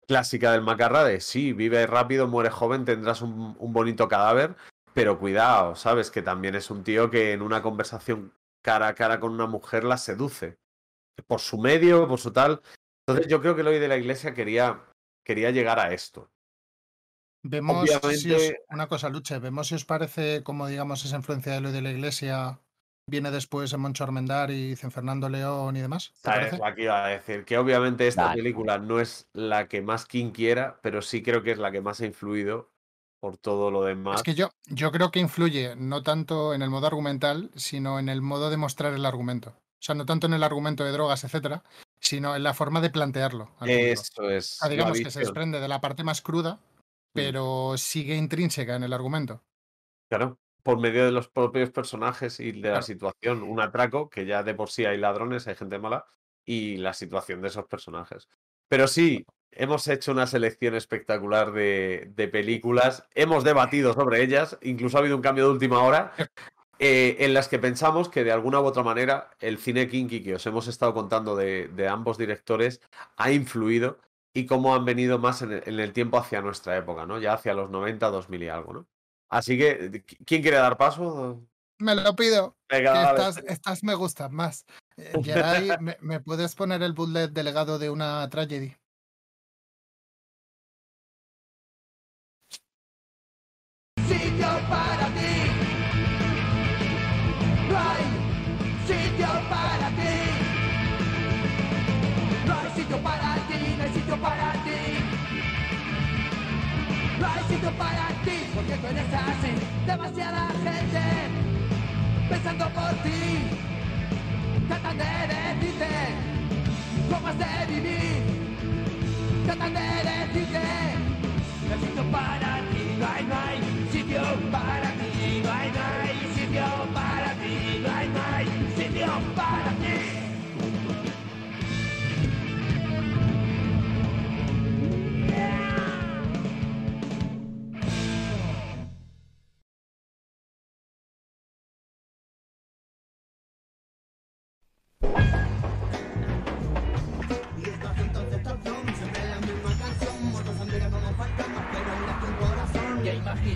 clásica del macarra de sí, vive rápido, muere joven, tendrás un, un bonito cadáver, pero cuidado, ¿sabes? Que también es un tío que en una conversación cara a cara con una mujer la seduce. Por su medio, por su tal. Entonces yo creo que Eloy de la Iglesia quería, quería llegar a esto. Vemos si os- una cosa, Luche, vemos si os parece como digamos esa influencia de lo de la iglesia viene después en Moncho Armendar y Fernando León y demás. que iba a decir, que obviamente esta Dale. película no es la que más King quiera, pero sí creo que es la que más ha influido por todo lo demás. Es que yo, yo creo que influye no tanto en el modo argumental, sino en el modo de mostrar el argumento. O sea, no tanto en el argumento de drogas, etcétera, sino en la forma de plantearlo. Eso es. O sea, la digamos que se desprende de la parte más cruda, pero sigue intrínseca en el argumento. Claro, por medio de los propios personajes y de la situación. Un atraco, que ya de por sí hay ladrones, hay gente mala, y la situación de esos personajes. Pero sí, hemos hecho una selección espectacular de, de películas, hemos debatido sobre ellas, incluso ha habido un cambio de última hora, eh, en las que pensamos que de alguna u otra manera el cine kinky que os hemos estado contando de, de ambos directores ha influido y cómo han venido más en el, en el tiempo hacia nuestra época, ¿no? Ya hacia los 90, 2000 y algo, ¿no? Así que, ¿quién quiere dar paso? Me lo pido. Venga, estas, estas me gustan más. Eh, Geray, ¿me, me puedes poner el bullet delegado de una tragedy? Demasiada gente pensando por ti. Tratan de decirte cómo has de vivir. Tratan de decirte no sitio para ti, no hay, no hay sitio para ti, no hay, no hay sitio para ti, no hay, no hay sitio para ti.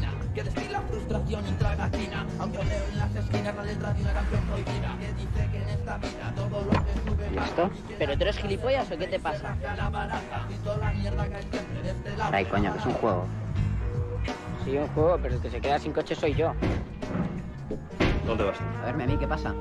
Imagina que destila frustración y tragatina Aunque leo en las esquinas la letra de una canción prohibida Que dice que en esta vida todo lo que sube ¿Esto? ¿Pero tú eres gilipollas o qué te pasa? este Ay, coño, que es un juego. Sí, un juego, pero el que se queda sin coche soy yo. ¿Dónde vas? A verme a mí, ¿qué pasa?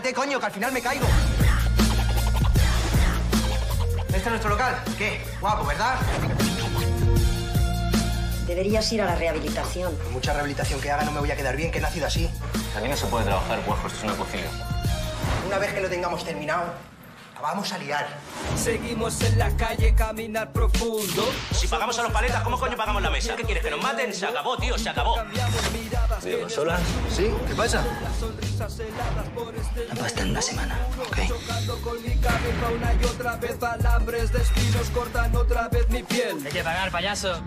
Espérate, coño, que al final me caigo. ¿Este es nuestro local? ¿Qué? Guapo, ¿verdad? Deberías ir a la rehabilitación. Por mucha rehabilitación que haga no me voy a quedar bien, que he nacido así. Aquí no se puede trabajar, pues esto es una cocina. Una vez que lo tengamos terminado, la vamos a liar. Seguimos en la calle, caminar profundo. Si pagamos a los paletas, ¿cómo coño pagamos la mesa? ¿Qué quieres, que nos maten? Se acabó, tío, se acabó. ¿Vivo solas? ¿Sí? ¿Qué pasa? La pasta en una semana, ¿ok? Chocando con mi cabeza una y otra vez alambres de espinos cortan otra vez mi piel. Hay que pagar, payaso.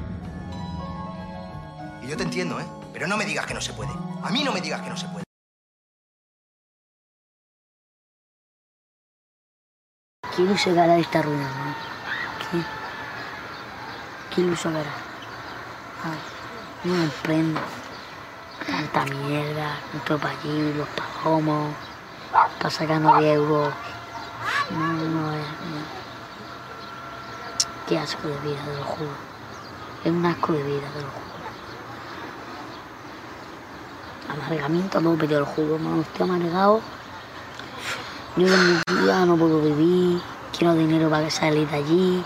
Y yo te entiendo, ¿eh? Pero no me digas que no se puede. A mí no me digas que no se puede. ¿Qué iluso hará esta ruina, no? ¿Qué? ¿Qué iluso hará? Ay, no me emprendo. Tanta mierda, nuestro país, los palomos, está sacando 10 euros. No, no no. Qué asco de vida, te lo juro. Es un asco de vida, te lo juro. Amargamiento a tope, te lo juro, no estoy amargado. Yo en mi vida no puedo vivir, quiero dinero para salir de allí.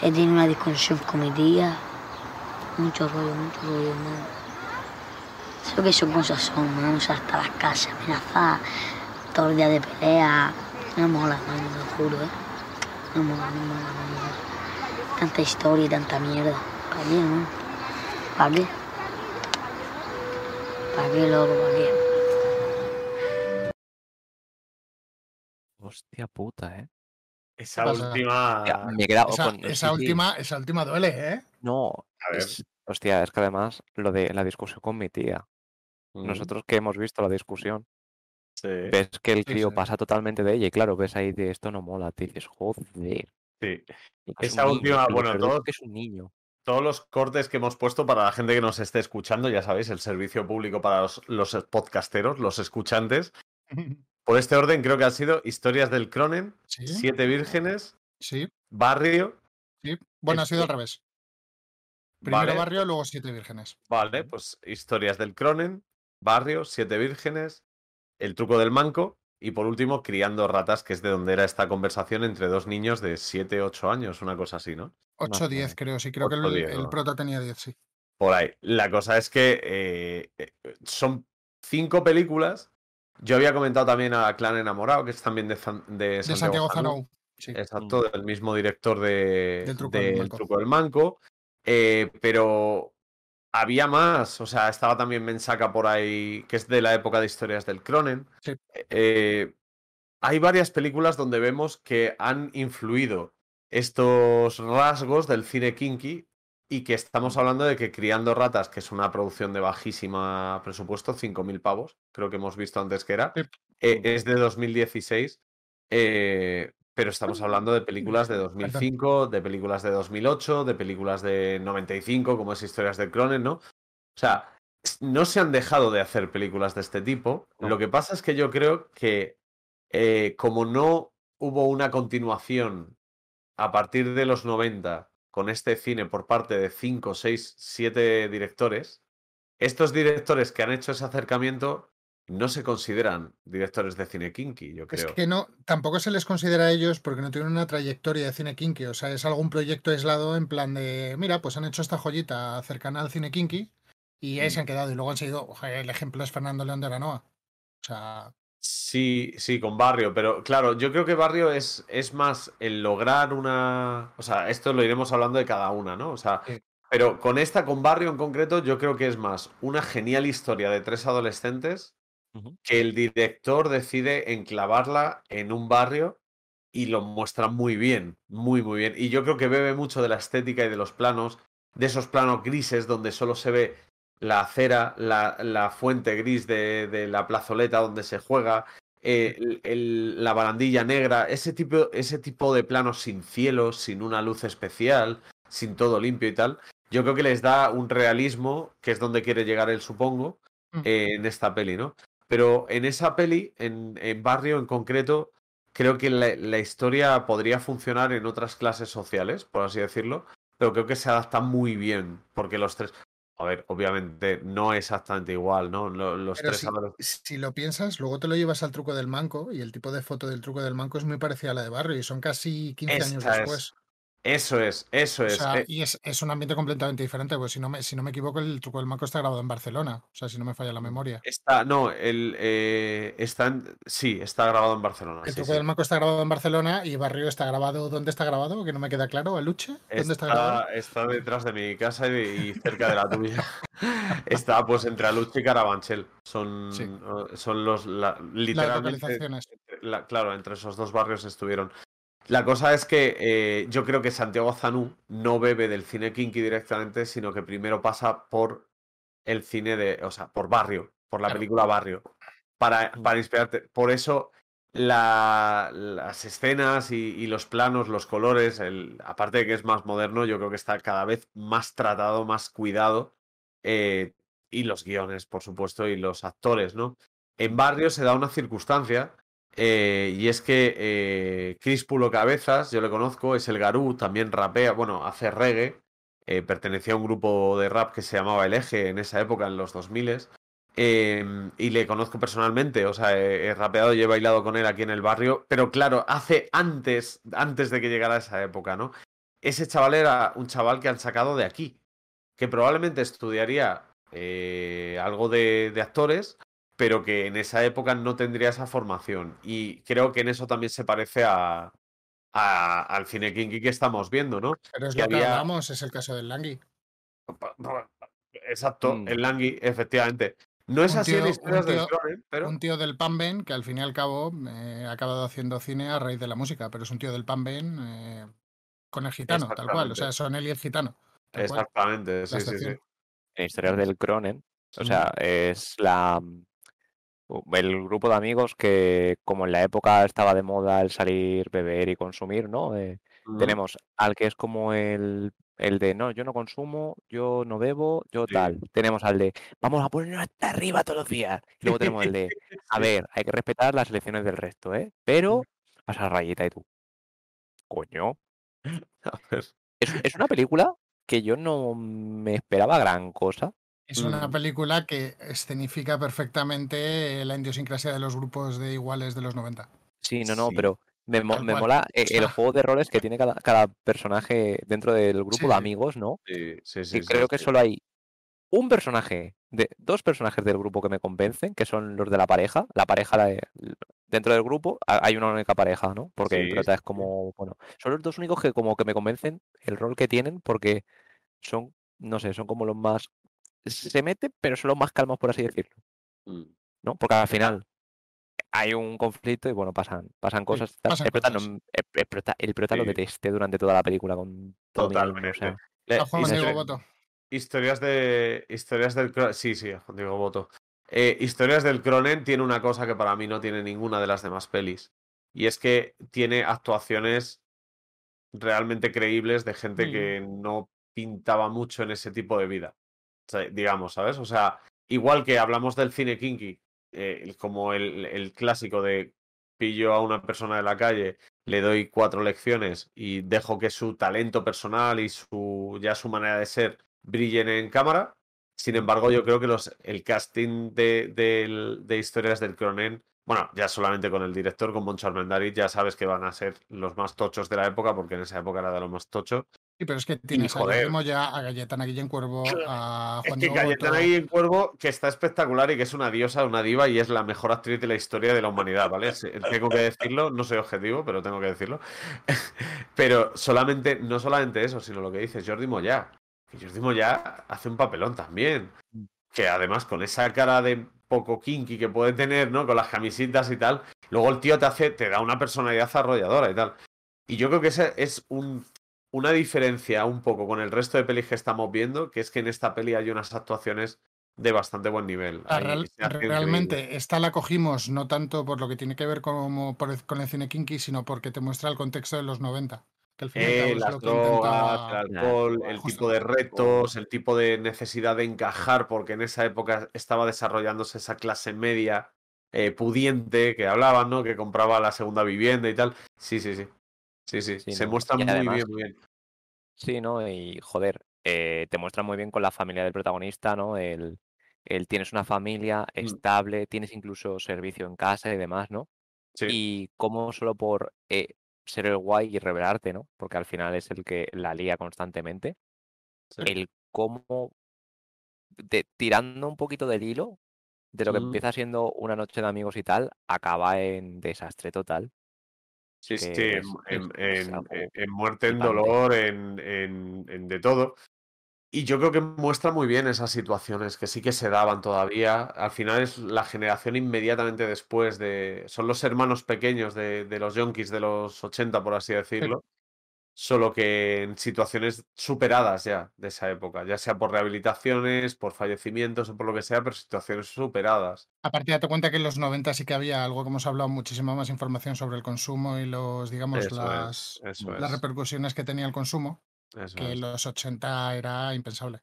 He tenido una discusión con mi tía. Mucho rollo, mucho rollo, no. Sé que son cosas son, vamos hasta las casas, amenazar, todos los días de pelea. No mola, no, te lo juro, ¿eh? No mola, no mola, no mola. Tanta historia y tanta mierda. ¿Para qué, no? ¿Para qué? ¿Para qué, loco? ¿Para qué? Hostia puta, ¿eh? Esa pasa? última. Ya, me he quedado Esa, con- esa sí, sí. última, esa última duele, ¿eh? No, A ver. es- hostia, es que además lo de la discusión con mi tía. Mm. Nosotros que hemos visto la discusión, Sí. ves que el sí. pasa totalmente de ella y claro, ves ahí de esto no mola, te dices, joder. Sí. es Esa niño, última, bueno, todo que es un niño. Todos los cortes que hemos puesto para la gente que nos esté escuchando, ya sabéis, el servicio público para los, los podcasteros, los escuchantes. Por este orden creo que han sido Historias del Cronen, Sí. Siete Vírgenes, Sí, Barrio. sí. Bueno, ha sido al revés. Primero Vale, barrio, luego siete vírgenes. vale, pues Historias del Cronen, Barrio, Siete Vírgenes, El Truco del Manco y por último Criando Ratas, que es de donde era esta conversación entre dos niños de 7, 8 años, una cosa así, ¿no? 8 10, creo, sí, creo que el, diez, el ¿no? prota tenía 10, sí. Por ahí. La cosa es que eh, eh, son cinco películas. Yo había comentado también a Clan Enamorado, que es también de, Zan- de De Santiago, Zanú. Zanou. Sí. Exacto, del mismo director de, Del Truco del del Manco. Truco del Manco. Eh, pero había más. O sea, estaba también Mensaca por ahí, que es de la época de historias del Cronen. Sí. Eh, hay varias películas donde vemos que han influido estos rasgos del cine kinky y que estamos hablando de que Criando Ratas, que es una producción de bajísima presupuesto, 5.000 pavos, creo que hemos visto antes que era, eh, es de 2016, eh, pero estamos hablando de películas de 2005, de películas de 2008, de películas de 95, como es Historias de Cronen, ¿no? O sea, no se han dejado de hacer películas de este tipo. Lo que pasa es que yo creo que eh, como no hubo una continuación a partir de los 90 con este cine por parte de 5, 6, 7 directores, estos directores que han hecho ese acercamiento no se consideran directores de cine kinky, yo Es creo. que no, tampoco se les considera a ellos porque no tienen una trayectoria de cine kinky. O sea, es algún proyecto aislado en plan de, mira, pues han hecho esta joyita cercana al cine kinky y ahí Mm. se han quedado. Y luego han seguido, el ejemplo es Fernando León de Aranoa. O sea, Sí, sí, con Barrio, pero claro, yo creo que Barrio es, es más el lograr una... O sea, esto lo iremos hablando de cada una, ¿no? O sea, pero con esta, con Barrio en concreto, yo creo que es más una genial historia de tres adolescentes que el director decide enclavarla en un barrio y lo muestra muy bien, muy, muy bien. Y yo creo que bebe mucho de la estética y de los planos, de esos planos grises donde solo se ve la acera, la, la fuente gris de, de la plazoleta donde se juega, eh, el- el- la barandilla negra, ese tipo, ese tipo de planos sin cielo, sin una luz especial, sin todo limpio y tal. Yo creo que les da un realismo, que es donde quiere llegar él, supongo, Mm. eh, en esta peli, ¿no? Pero en esa peli, en, en Barrio en concreto, creo que la, la historia podría funcionar en otras clases sociales, por así decirlo, pero creo que se adapta muy bien, porque los tres, a ver, obviamente no exactamente igual, ¿no? Lo- Los, pero tres si, adolescentes- si lo piensas, luego te lo llevas al truco del manco y el tipo de foto del truco del manco es muy parecida a la de Barrio y son casi 15 años es, después. Eso es, eso O es. sea, eh, y es, es un ambiente completamente diferente, pues si no me, si no me equivoco, el truco del manco está grabado en Barcelona. O sea, si no me falla la memoria. Está, no, el, eh, está en- sí, está grabado en Barcelona. El sí, truco sí. del manco está grabado en Barcelona y Barrio está grabado. ¿Dónde está grabado? Que no me queda claro. ¿Aluche? ¿Dónde está grabado? Está, está detrás de mi casa y, y cerca de la tuya. Está pues entre Aluche y Carabanchel. Son, Sí. son los la- literalmente. localizaciones. la- claro, entre esos dos barrios estuvieron. La cosa es que eh, yo creo que Santiago Zanú no bebe del cine kinky directamente, sino que primero pasa por el cine de, o sea, por Barrio, por la Claro. película Barrio, para, para inspirarte. Por eso la- las escenas y, y los planos, los colores, el, aparte de que es más moderno, yo creo que está cada vez más tratado, más cuidado. eh, y los guiones, por supuesto, y los actores, ¿no? En Barrio se da una circunstancia, eh, y es que eh, Pulo Cabezas, yo le conozco, es el Garú, también rapea, bueno, hace reggae, eh, pertenecía a un grupo de rap que se llamaba El Eje en esa época, en los 2000 eh, y le conozco personalmente, o sea, he, he rapeado y he bailado con él aquí en el barrio, pero claro, hace antes, antes de que llegara esa época, ¿no? Ese chaval era un chaval que han sacado de aquí, que probablemente estudiaría eh, algo de actores, pero que en esa época no tendría esa formación. Y creo que en eso también se parece a, a- al cine kinky que estamos viendo, ¿no? Pero es que lo que hablamos, es el caso del Langui. Exacto, Mm. el Langui, efectivamente. No es Un así en historias un del tío- Cronen, pero Un tío del Panben que al fin y al cabo eh, ha acabado haciendo cine a raíz de la música, pero es un tío del Panben eh, con el gitano, tal cual. O sea, son él y el gitano. exactamente, sí, sí, sí. En historias del Cronen. O sea, es la el grupo de amigos que, como en la época estaba de moda el salir, beber y consumir, ¿no? Eh, tenemos al que es como el, el de no, yo no consumo, yo no bebo, yo Sí. tal. Tenemos al de vamos a ponernos hasta arriba todos los días. Y luego tenemos el de a ver, hay que respetar las elecciones del resto, ¿eh? Pero pasa rayita y tú. Coño. A ver. Es, es una película que yo no me esperaba gran cosa. Es una película que escenifica perfectamente la idiosincrasia de los grupos de iguales de los 90. Sí, no, no, Sí. pero me, mo- me mola eh, el juego de roles que tiene cada, cada personaje dentro del grupo Sí, de amigos, ¿no? Sí, sí, Y sí, sí, creo que sí. solo hay un personaje, de dos personajes del grupo que me convencen, que son los de la pareja. La pareja de- dentro del grupo ha- hay una única pareja, ¿no? Porque el prota es como, bueno, son los dos únicos que como que me convencen el rol que tienen porque son, no sé, son como los más, se meten, pero son los más calmos, por así decirlo, Mm. ¿no? Porque al final hay un conflicto y bueno, pasan, pasan cosas. pasan el, prota cosas. no- el, el prota, el prota lo detesté durante toda la película con todo alma, o sea, Totalmente. Le- A Juan historia- Diego voto. Historias de. Historias del. Sí, sí, a Juan Diego voto. Eh, historias del Cronen tiene una cosa que para mí no tiene ninguna de las demás pelis. Y es que tiene actuaciones realmente creíbles de gente Mm. que no pintaba mucho en ese tipo de vida. Digamos, ¿sabes? O sea, igual que hablamos del cine kinky, eh, como el, el clásico de pillo a una persona de la calle, le doy cuatro lecciones y dejo que su talento personal y su ya su manera de ser brillen en cámara. Sin embargo, yo creo que los, el casting de, del- de historias del Cronen, bueno, ya solamente con el director, con Moncho Armendáriz, ya sabes que van a ser los más tochos de la época, porque en esa época era de los más tochos. Sí, pero es que tienes a joder. Jordi Moya, a Galleta Guillén Cuervo, a Es Juan que Diego Cayetana Boto. Guillén Cuervo, que está espectacular y que es una diosa, una diva y es la mejor actriz de la historia de la humanidad, ¿vale? Tengo que decirlo, no soy objetivo, pero tengo que decirlo. Pero solamente, no solamente eso, sino lo que dice Jordi Moya. Que Jordi Moya hace un papelón también. Que además, con esa cara de poco kinky que puede tener, ¿no? Con las camisitas y tal, luego el tío te hace, te da una personalidad arrolladora y tal. Y yo creo que esa es un, una diferencia un poco con el resto de pelis que estamos viendo, que es que en esta peli hay unas actuaciones de bastante buen nivel. Ah, Ahí real- realmente, increíble. esta la cogimos no tanto por lo que tiene que ver como por el- con el cine kinky, sino porque te muestra el contexto de los 90. Que al fin y al cabo Eh, las drogas, intenta- el alcohol, el tipo de retos, el tipo de necesidad de encajar, porque en esa época estaba desarrollándose esa clase media eh, pudiente que hablaban, ¿no? Que compraba la segunda vivienda y tal. Sí, sí, sí. Sí, sí. Sí, Se ¿no? muestra muy además- bien, muy bien. Sí, ¿no? Y joder, eh, te muestra muy bien con la familia del protagonista, ¿no? El, el tienes una familia Mm. estable, tienes incluso servicio en casa y demás, ¿no? Y cómo solo por eh, ser el guay y revelarte, ¿no? Porque al final es el que la lía constantemente. El cómo, de- tirando un poquito del hilo de lo que Mm. empieza siendo una noche de amigos y tal, acaba en desastre total. Sí, sí, que en, es- en- es en- algo en- en muerte, en dolor, en, en- en de todo. Y yo creo que muestra muy bien esas situaciones que sí que se daban todavía. Al final es la generación inmediatamente después de... Son los hermanos pequeños de, de los yonkis de los 80, por así decirlo. Solo que en situaciones superadas ya de esa época, ya sea por rehabilitaciones, por fallecimientos o por lo que sea, pero situaciones superadas. Aparte, date cuenta que en los 90 sí que había algo que hemos hablado, muchísima más información sobre el consumo y los, digamos, Eso las, las es. repercusiones que tenía el consumo, Eso que es. en los 80 era impensable.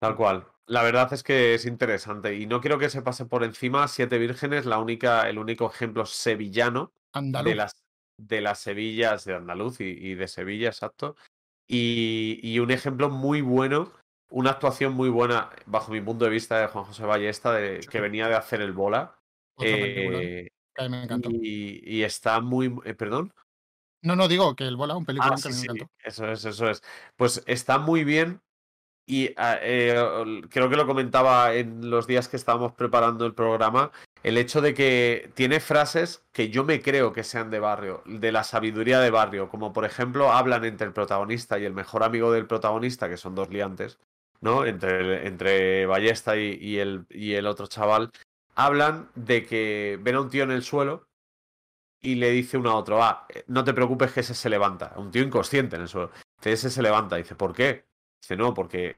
Tal cual. La verdad es que es interesante y no quiero que se pase por encima Siete Vírgenes, la única, el único ejemplo sevillano Andaluz. de las de las Sevillas de Andaluz y, y de Sevilla, exacto. Y, y un ejemplo muy bueno, una actuación muy buena, bajo mi punto de vista, de Juan José Ballesta, de, que venía de hacer el bola. Eh, que me encantó. y, y está muy. eh, ¿Perdón? No, no, digo que el bola, un película Ah, que sí, me sí, encantó. eso es, eso es. Pues está muy bien y ah, eh, creo que lo comentaba en los días que estábamos preparando el programa, el hecho de que tiene frases que yo me creo que sean de barrio, de la sabiduría de barrio, como por ejemplo hablan entre el protagonista y el mejor amigo del protagonista, que son dos liantes, ¿no? Entre, entre Ballesta y, y el, y el otro chaval, hablan de que ven a un tío en el suelo y le dice uno a otro, ah, eh, no te preocupes que ese se levanta. Un tío inconsciente en el suelo. Ese se levanta. Dice, ¿por qué? Dice, no, porque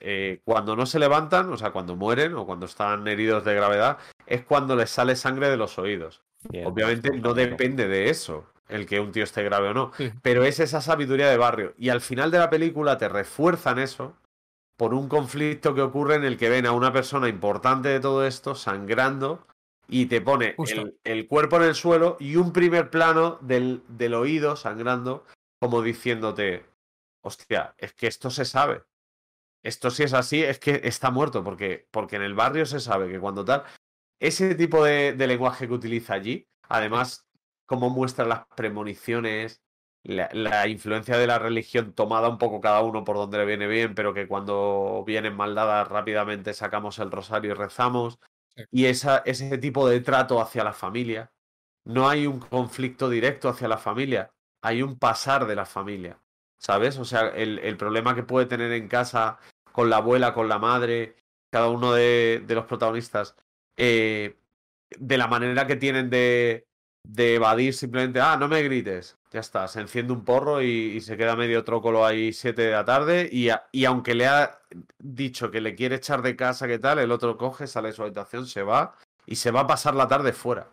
eh, cuando no se levantan, o sea, cuando mueren o cuando están heridos de gravedad, es cuando les sale sangre de los oídos. Bien, Obviamente no depende de eso, el que un tío esté grave o no. Sí. Pero es esa sabiduría de barrio. Y al final de la película te refuerzan eso por un conflicto que ocurre en el que ven a una persona importante de todo esto sangrando y te pone el, el cuerpo en el suelo y un primer plano del, del oído sangrando como diciéndote, hostia, es que esto se sabe. Esto si es así, es que está muerto, porque, porque en el barrio se sabe que cuando tal... Ese tipo de, de lenguaje que utiliza allí, además, cómo muestra las premoniciones, la, la influencia de la religión tomada un poco cada uno por donde le viene bien, pero que cuando vienen mal dadas rápidamente sacamos el rosario y rezamos. Y esa, ese tipo de trato hacia la familia. No hay un conflicto directo hacia la familia, hay un pasar de la familia. ¿Sabes? O sea, el, problema que puede tener en casa con la abuela, con la madre, cada uno de, los protagonistas, eh, de la manera que tienen de, de evadir simplemente, ah, no me grites. Ya está, se enciende un porro y, se queda medio trócolo ahí 7 de la tarde. Y, y aunque le ha dicho que le quiere echar de casa, que tal, el otro coge, sale de su habitación, se va y se va a pasar la tarde fuera.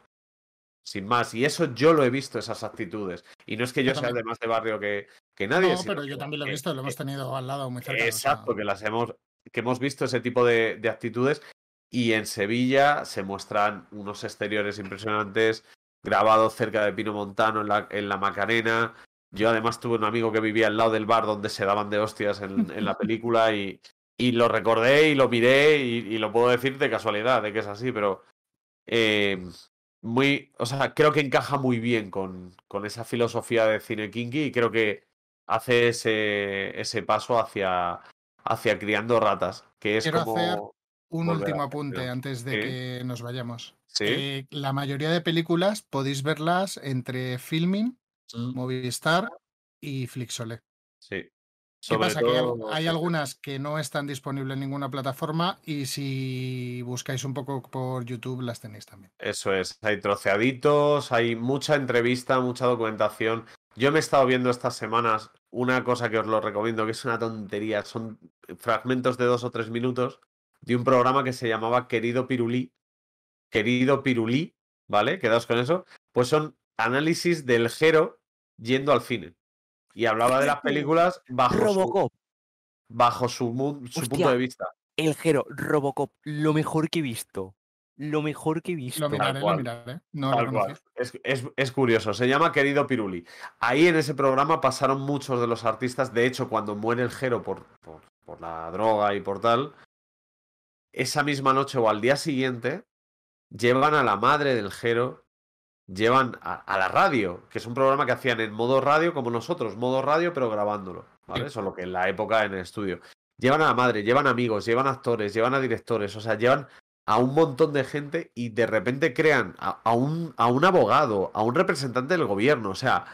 Sin más. Y eso yo lo he visto, esas actitudes. Y no es que yo, Yo sea de más de barrio que, que nadie. No, pero yo también lo he que- visto, lo hemos tenido al lado muy cerca. o sea, Exacto, que las hemos, que hemos visto ese tipo de, de actitudes. Y en Sevilla se muestran unos exteriores impresionantes, grabados cerca de Pino Montano en la, en la Macarena. Yo además tuve un amigo que vivía al lado del bar donde se daban de hostias en, en la película y, y lo recordé y lo miré y, y lo puedo decir de casualidad, de que es así, pero eh, muy, o sea, creo que encaja muy bien con, con esa filosofía de cine kinky y creo que hace ese, ese paso hacia, hacia criando ratas, que es Quiero como hacer un último a- apunte antes de Sí. que nos vayamos. Sí. Eh, la mayoría de películas podéis verlas entre Filmin, Movistar y Flixolé. Sí. ¿Qué Sobre pasa? Que hay algunas que no están disponibles en ninguna plataforma y si buscáis un poco por YouTube las tenéis también. Eso es, hay troceaditos, hay mucha entrevista, mucha documentación. Yo me he estado viendo estas semanas una cosa que os lo recomiendo, que es una tontería, son fragmentos de dos o tres minutos de un programa que se llamaba Querido Pirulí. Querido Pirulí, ¿vale? Quedaos con eso. Pues son análisis del Jero yendo al cine. Y hablaba de las películas bajo su, Robocop. bajo su, mu- su punto de vista. El Jero, Robocop, lo mejor que he visto. Lo mejor que he visto. Lo miraré, lo cual. miraré. No Tal cual. Es, es- es curioso, se llama Querido Piruli. Ahí en ese programa pasaron muchos de los artistas. De hecho, cuando muere el Jero por, por, por la droga y por tal, esa misma noche o al día siguiente, llevan a la madre del Jero, llevan a, a la radio, que es un programa que hacían en modo radio como nosotros, modo radio, pero grabándolo. ¿Vale? Solo que en la época en el estudio. Llevan a la madre, llevan amigos, llevan actores, llevan a directores, o sea, llevan a un montón de gente y de repente crean a, a un, a un abogado, a un representante del gobierno. O sea,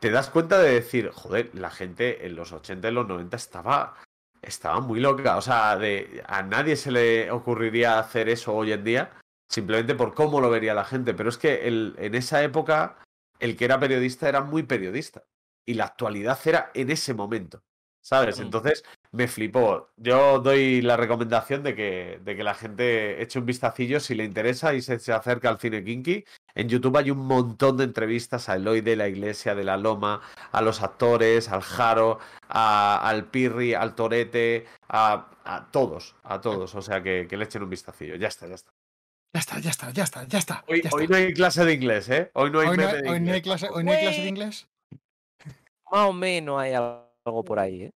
te das cuenta de decir, joder, la gente en los 80 y los 90 estaba, estaba muy loca. O sea, de, a nadie se le ocurriría hacer eso hoy en día, simplemente por cómo lo vería la gente. Pero es que el- en esa época, el que era periodista era muy periodista. Y la actualidad era en ese momento. ¿Sabes? Entonces me flipó. Yo doy la recomendación de que, de que la gente eche un vistacillo si le interesa y se, se acerca al cine kinky. En YouTube hay un montón de entrevistas a Eloy de la Iglesia, de la Loma, a los actores, al Jaro, a- al Pirri, al Torete, a, a todos, a todos. O sea que, que le echen un vistacillo. Ya está, ya está. Ya está, ya está, ya está, ya está. Hoy, ya hoy está. no hay clase de inglés, ¿eh? Hoy no hay Hoy no de hoy no hay inglés. clase, hoy no hay clase de inglés. Más o menos hay algo por ahí, ¿eh?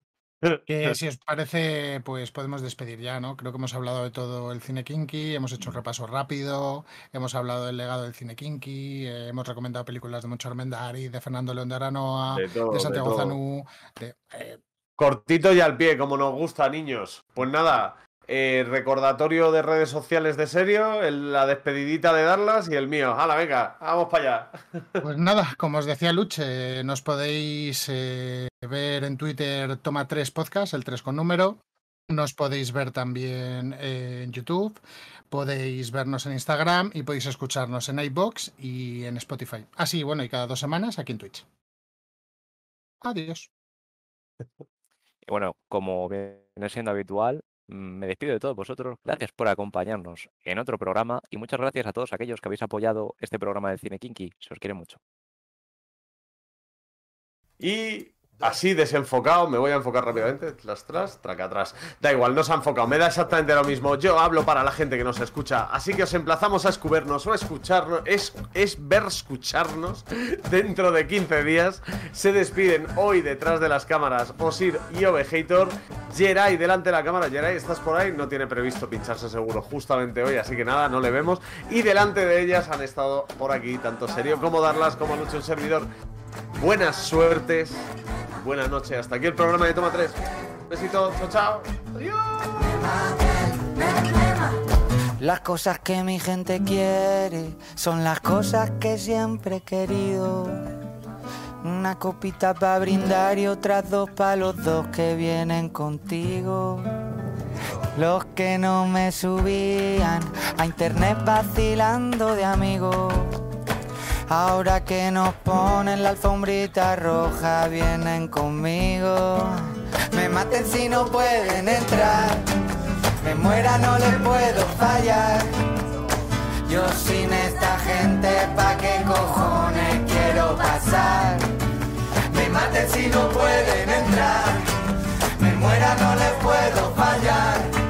Que si os parece, pues podemos despedir ya, ¿no? Creo que hemos hablado de todo el cine kinky, hemos hecho un repaso rápido, hemos hablado del legado del cine kinky, eh, hemos recomendado películas de Moncho Armendari, de Fernando León de Aranoa, De todo, de de Santiago todo. Zanú, de, eh, Cortito y al pie, como nos gusta, niños. Pues nada, eh, recordatorio de redes sociales de serio, el- la despedidita de darlas y el mío. ¡Hala, venga! ¡Vamos para allá! Pues nada, como os decía Luche, nos podéis eh, ver en Twitter Toma 3 Podcast, el 3 con número. Nos podéis ver también eh, en YouTube, podéis vernos en Instagram y podéis escucharnos en iBox y en Spotify. Así, bueno, y cada dos semanas aquí en Twitch. Adiós. Y bueno, como viene siendo habitual, me despido de todos vosotros. Gracias por acompañarnos en otro programa y muchas gracias a todos aquellos que habéis apoyado este programa de Cine Kinky. Se os quiere mucho. Y así desenfocado, me voy a enfocar rápidamente. Tras, tras, traca, atrás. Da igual, no se ha enfocado, me da exactamente lo mismo. Yo hablo para la gente que nos escucha. Así que os emplazamos a escucharnos o a escucharnos. Es, es ver escucharnos dentro de 15 días. Se despiden hoy detrás de las cámaras Osir y Ovejator. Jerai delante de la cámara. Jerai, ¿estás por ahí? No tiene previsto pincharse seguro justamente hoy, así que nada, no le vemos. Y delante de ellas han estado por aquí tanto Serio como Darlas como Lucho un servidor. Buenas suertes, buenas noches. Hasta aquí el programa de Toma 3. Besito, chao, chao. Las cosas que mi gente quiere son las cosas que siempre he querido. Una copita para brindar y otras dos para los dos que vienen contigo. Los que no me subían a internet vacilando de amigos. Ahora que nos ponen la alfombrita roja, vienen conmigo. Me maten si no pueden entrar. Me muera, no les puedo fallar. Yo sin esta gente, ¿pa' qué cojones quiero pasar? Me maten si no pueden entrar. Me muera, no les puedo fallar.